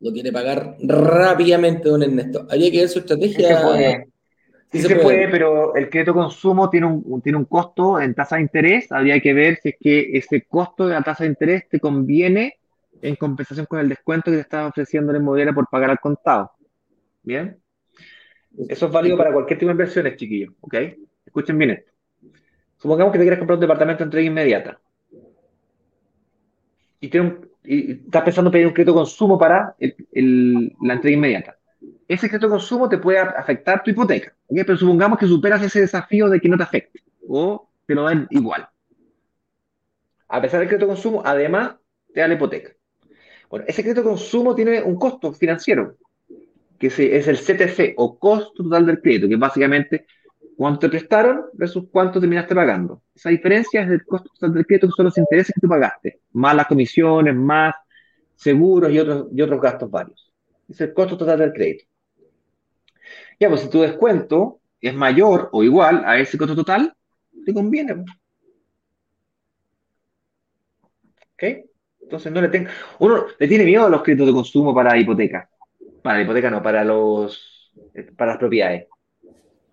[SPEAKER 1] Lo quiere pagar rápidamente, don Ernesto. Habría que ver su
[SPEAKER 3] Sí se
[SPEAKER 1] estrategia.
[SPEAKER 3] puede. Sí se puede, pero el crédito consumo tiene un, tiene un costo en tasa de interés. Habría que ver si es que ese costo de la tasa de interés te conviene en compensación con el descuento que te está ofreciendo la inmobiliaria por pagar al contado. ¿Bien? Eso es válido para cualquier tipo de inversiones, chiquillos. ¿Ok? Escuchen bien esto. Supongamos que te quieres comprar un departamento de entrega inmediata. Y, tiene un- y estás pensando en pedir un crédito consumo para el- el- la entrega inmediata ese crédito de consumo te puede afectar tu hipoteca. Pero supongamos que superas ese desafío de que no te afecte o te lo den igual. A pesar del crédito de consumo, además te da la hipoteca. Bueno, ese crédito de consumo tiene un costo financiero, que es el CTC o costo total del crédito, que es básicamente cuánto te prestaron versus cuánto terminaste pagando. Esa diferencia es el costo total del crédito, que son los intereses que tú pagaste, más las comisiones, más seguros y otros, y otros gastos varios. Es el costo total del crédito. Ya, pues si tu descuento es mayor o igual a ese costo total, te conviene. pues. ¿Ok? Entonces no le tenga. Uno le tiene miedo a los créditos de consumo para hipoteca. Para la hipoteca no, para los para las propiedades.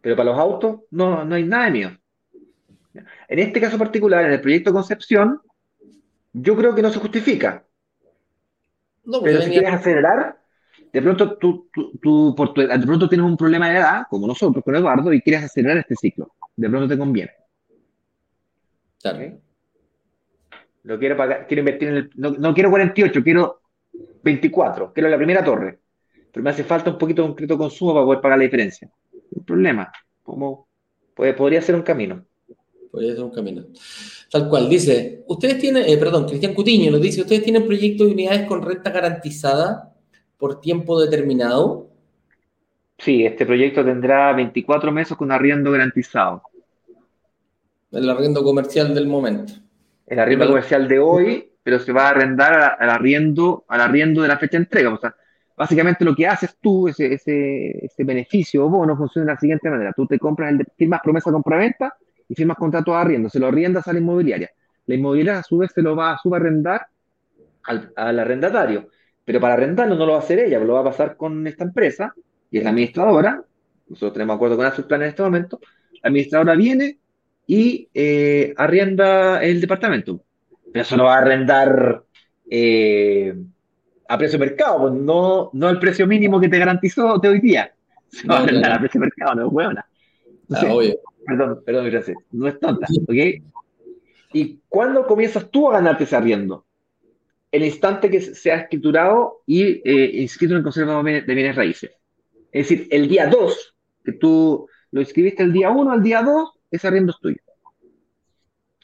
[SPEAKER 3] Pero para los autos no, no hay nada de miedo. En este caso particular, en el proyecto Concepción, yo creo que no se justifica.
[SPEAKER 1] No, porque
[SPEAKER 3] Pero si quieres acelerar, de pronto tú, tú- tú por tu- de pronto tienes un problema de edad, como nosotros con Eduardo, y quieres acelerar este ciclo. De pronto te conviene.
[SPEAKER 1] Claro.
[SPEAKER 3] ¿ok? Lo quiero pagar, quiero invertir en el, no, no quiero 48, quiero 24, quiero la primera torre. Pero me hace falta un poquito de de consumo para poder pagar la diferencia. Un problema. Como puede, podría ser un camino.
[SPEAKER 1] podría ser un camino. Tal cual, dice, ustedes tienen, eh, perdón, Cristian Cutiño nos dice, ustedes tienen proyectos de unidades con renta garantizada por tiempo determinado.
[SPEAKER 3] Sí, este proyecto tendrá 24 meses con arriendo garantizado.
[SPEAKER 1] El arriendo comercial del momento.
[SPEAKER 3] El arriendo comercial de hoy, pero se va a arrendar al arriendo, al arriendo de la fecha de entrega. O sea, básicamente lo que haces tú, ese, ese, beneficio o bono, funciona de la siguiente manera. Tú te compras, el, firmas promesa compraventa y firmas contrato de arriendo. Se lo arriendas a la inmobiliaria. La inmobiliaria a su vez se lo va a subarrendar al, arrendatario. Pero para arrendarlo no lo va a hacer ella, lo va a pasar con esta empresa y es la administradora. Nosotros tenemos acuerdo con Plan en este momento. La administradora viene y eh, arrienda el departamento. Pero eso lo va a arrendar eh, a precio mercado, pues no, no al precio mínimo que te garantizó de hoy día. Va a arrendar a precio mercado, no es huevona.
[SPEAKER 1] Ah, obvio.
[SPEAKER 3] Perdón, perdón, gracias. No es tonta, ¿ok? ¿Y cuándo comienzas tú a ganarte ese arriendo? El instante que se ha escriturado y eh, inscrito en el conservador de bienes raíces. Es decir, el día 2, que tú lo inscribiste el día 1 al día 2, ese arriendo es tuyo.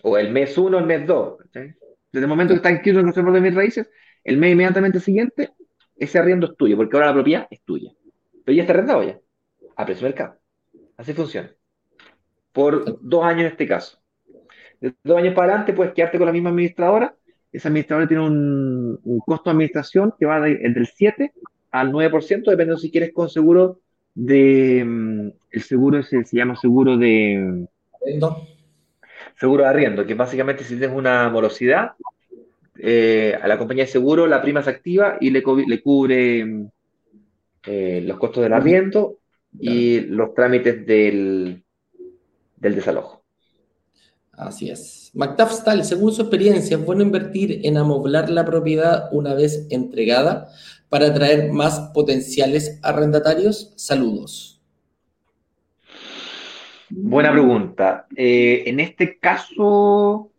[SPEAKER 3] O el mes 1, el mes 2. Desde el momento que está inscrito en el conservador de bienes raíces, el mes inmediatamente siguiente, ese arriendo es tuyo, porque ahora la propiedad es tuya. Pero ya está arrendado ya, a precio de mercado. Así funciona. Por dos años en este caso. De dos años para adelante puedes quedarte con la misma administradora. Esa administradora tiene un, un costo de administración que va de, del 7 al 9%, dependiendo si quieres con seguro de... mm, El seguro ese se llama seguro de...
[SPEAKER 1] Arriendo.
[SPEAKER 3] Seguro de arriendo, que básicamente si tienes una morosidad, eh, a la compañía de seguro la prima se activa y le, le cubre eh, los costos del arriendo y los trámites del, del desalojo.
[SPEAKER 1] Así es. Stahl, según su experiencia, es bueno invertir en amoblar la propiedad una vez entregada para atraer más potenciales arrendatarios. Saludos.
[SPEAKER 3] Buena pregunta. Eh, en este caso,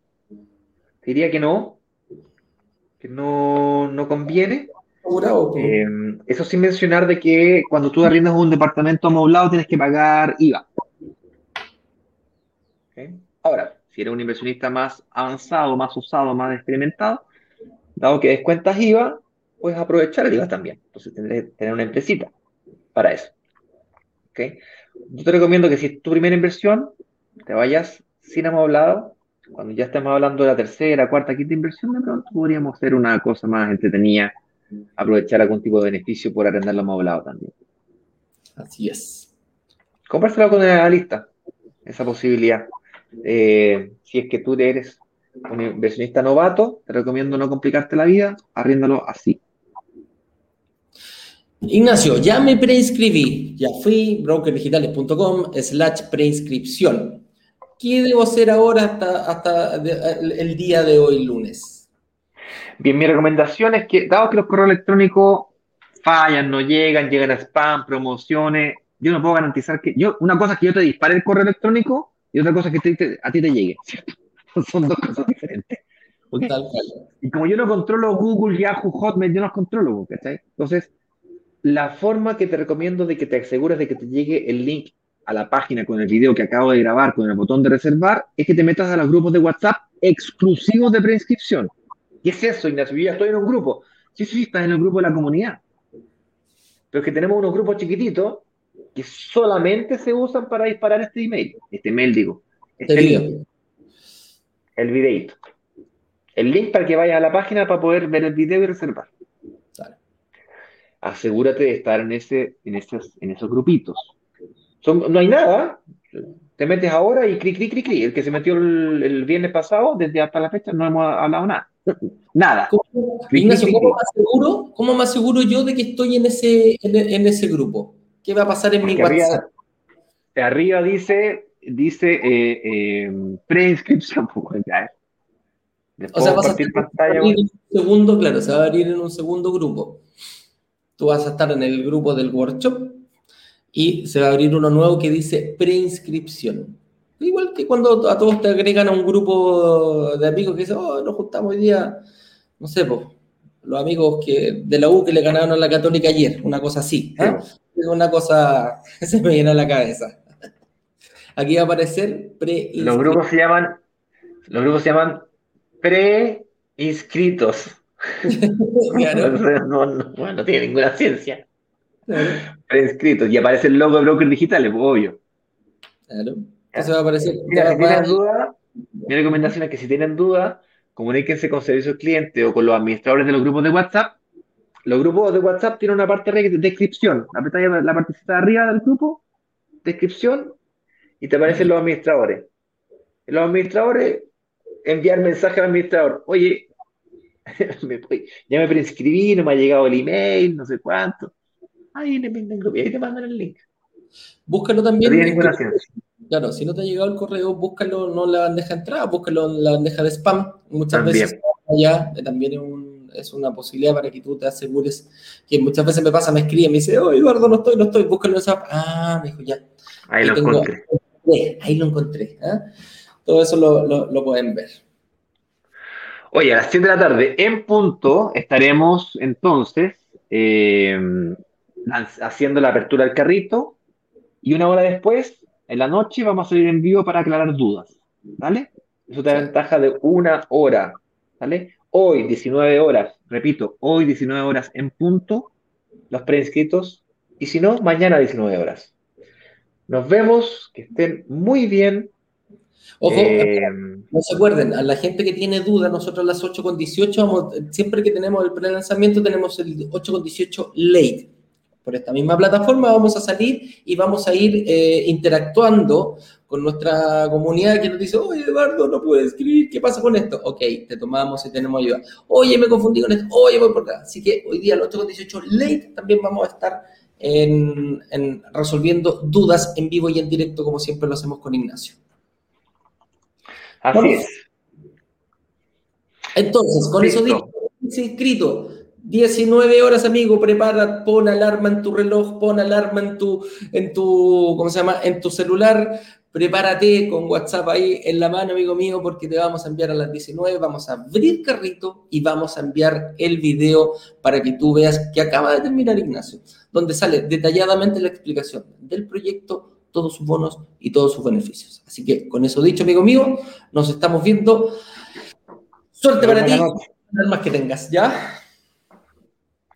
[SPEAKER 3] diría que no, que no, no conviene. Eh, eso sin mencionar de que cuando tú arriendas un departamento amoblado tienes que pagar IVA. ¿Ok? Ahora, si eres un inversionista más avanzado, más usado, más experimentado, dado que descuentas IVA, puedes aprovechar el IVA también. Entonces tendrás que tener una empresita para eso. ¿Ok? Yo te recomiendo que si es tu primera inversión, te vayas sin amoblado. Cuando ya estemos hablando de la tercera, cuarta, quinta inversión, de pronto podríamos hacer una cosa más entretenida, aprovechar algún tipo de beneficio por arrendarlo amoblado también.
[SPEAKER 1] Así es.
[SPEAKER 3] Compárselo con el analista, esa posibilidad. Eh, si es que tú eres un inversionista novato, te recomiendo no complicarte la vida, arriéndalo así.
[SPEAKER 1] Ignacio, ya me preinscribí. Ya fui, brokerdigitales.com slash preinscripción. ¿Qué debo hacer ahora hasta, hasta el, día de hoy, lunes?
[SPEAKER 3] Bien, mi recomendación es que, dado que los correos electrónicos fallan, no llegan, llegan a spam, promociones, yo no puedo garantizar que. Yo, una cosa es que yo te dispare el correo electrónico y otra cosa es que te- te- a ti te llegue. ¿cierto? [LAUGHS] Son dos cosas diferentes.
[SPEAKER 1] Tal cual.
[SPEAKER 3] Y como yo no controlo Google, Yahoo, Hotmail, yo no los controlo, ¿cachai? Entonces, la forma que te recomiendo de que te asegures de que te llegue el link a la página con el video que acabo de grabar con el botón de reservar es que te metas a los grupos de WhatsApp exclusivos de preinscripción. ¿Qué es eso, Ignacio? Yo ya estoy en un grupo. Sí, sí, estás en el grupo de la comunidad. Pero es que tenemos unos grupos chiquititos que solamente se usan para disparar este email. Este email, digo. Este
[SPEAKER 1] video.
[SPEAKER 3] link, el videito. El link para que vayas a la página para poder ver el video y reservar. Asegúrate de estar en, ese, en, esos, en esos grupitos. Son, no hay nada. Te metes ahora y clic, clic, clic, clic. El que se metió el, el viernes pasado, desde hasta la fecha, no hemos hablado nada. [LAUGHS] Nada.
[SPEAKER 1] ¿Cómo- Ignacio, ¿cómo me, aseguro, ¿cómo me aseguro yo de que estoy en ese, en, en ese grupo? ¿Qué va a pasar en mi
[SPEAKER 3] arriba,
[SPEAKER 1] WhatsApp?
[SPEAKER 3] arriba dice, dice eh, eh, preinscripción. [LAUGHS] pues, eh.
[SPEAKER 1] O sea, vas a estar
[SPEAKER 3] pantalla.
[SPEAKER 1] abrir en un segundo, claro, se va a abrir en un segundo grupo. Tú vas a estar en el grupo del workshop y se va a abrir uno nuevo que dice preinscripción. Igual que cuando a todos te agregan a un grupo de amigos que dicen, oh, nos juntamos hoy día, no sé, pues, los amigos que, de la U que le ganaron a la Católica ayer, una cosa así. Es una cosa que [LAUGHS] se me viene a la cabeza. Aquí va a aparecer pre
[SPEAKER 3] Los grupos se llaman, los grupos se llaman pre-inscritos. [LAUGHS]
[SPEAKER 1] Claro. [LAUGHS]
[SPEAKER 3] no, no tiene ninguna ciencia.
[SPEAKER 1] Claro.
[SPEAKER 3] Y aparece el logo de Broker Digitales, obvio.
[SPEAKER 1] claro. Entonces va a aparecer.
[SPEAKER 3] Mira, si tienen duda, mi recomendación es que si tienen duda, comuníquense con servicio al cliente o con los administradores de los grupos de WhatsApp. Los grupos de WhatsApp tienen una parte de descripción. Apretáis la partecita de arriba del grupo, descripción, y te aparecen los administradores. Los administradores, enviar mensaje al administrador. Oye, [LAUGHS] me- ya me preinscribí, no me ha llegado el email, no sé cuánto. Ahí le mandan el grupo y ahí te mandan el link.
[SPEAKER 1] Búscalo también.
[SPEAKER 3] tiene ninguna ciencia.
[SPEAKER 1] Claro, si no te ha llegado el correo, búscalo no en la bandeja de entrada, búscalo en la bandeja de spam. Muchas
[SPEAKER 3] También.
[SPEAKER 1] veces allá eh, también es, un- es una posibilidad para que tú te asegures que muchas veces me pasa, me escribe, me dice, oh Eduardo, no estoy, no estoy, búscalo en esa. Ah, me dijo ya.
[SPEAKER 3] Ahí lo
[SPEAKER 1] tengo-
[SPEAKER 3] encontré.
[SPEAKER 1] Ahí lo encontré. ¿ah? Todo eso lo, lo- lo pueden ver.
[SPEAKER 3] Oye, a las 7 de la tarde, en punto, estaremos entonces eh, haciendo la apertura del carrito y una hora después, en la noche, vamos a salir en vivo para aclarar dudas. ¿Vale? Eso te da ventaja de una hora. ¿Vale? Hoy, 19 horas, repito, hoy 19 horas en punto, los preinscritos, y si no, mañana 19 horas. Nos vemos, que estén muy bien.
[SPEAKER 1] Ojo,
[SPEAKER 3] Eh,
[SPEAKER 1] No se acuerden, a la gente que tiene dudas, nosotros las 8 con 18, vamos, siempre que tenemos el pre-lanzamiento, tenemos el 8 con 18 late. Por esta misma plataforma vamos a salir y vamos a ir eh, interactuando con nuestra comunidad que nos dice, oye, Eduardo, no puedo escribir, ¿qué pasa con esto? Ok, te tomamos y tenemos ayuda. Oye, me confundí con esto, oye, voy por acá. Así que hoy día, al 8 con 18 late, también vamos a estar en- en resolviendo dudas en vivo y en directo, como siempre lo hacemos con Ignacio.
[SPEAKER 3] así
[SPEAKER 1] Vamos.
[SPEAKER 3] es.
[SPEAKER 1] Entonces, con eso dicho, inscrito. 19 horas, amigo, prepara, pon alarma en tu reloj, pon alarma en tu, en tu, ¿cómo se llama? En tu celular, prepárate con WhatsApp ahí en la mano, amigo mío, porque te vamos a enviar a las 19, vamos a abrir carrito y vamos a enviar el video para que tú veas que acaba de terminar Ignacio, donde sale detalladamente la explicación del proyecto, todos sus bonos y todos sus beneficios. Así que con eso dicho, amigo mío, nos estamos viendo. Suerte para ti, las más que tengas, ¿ya?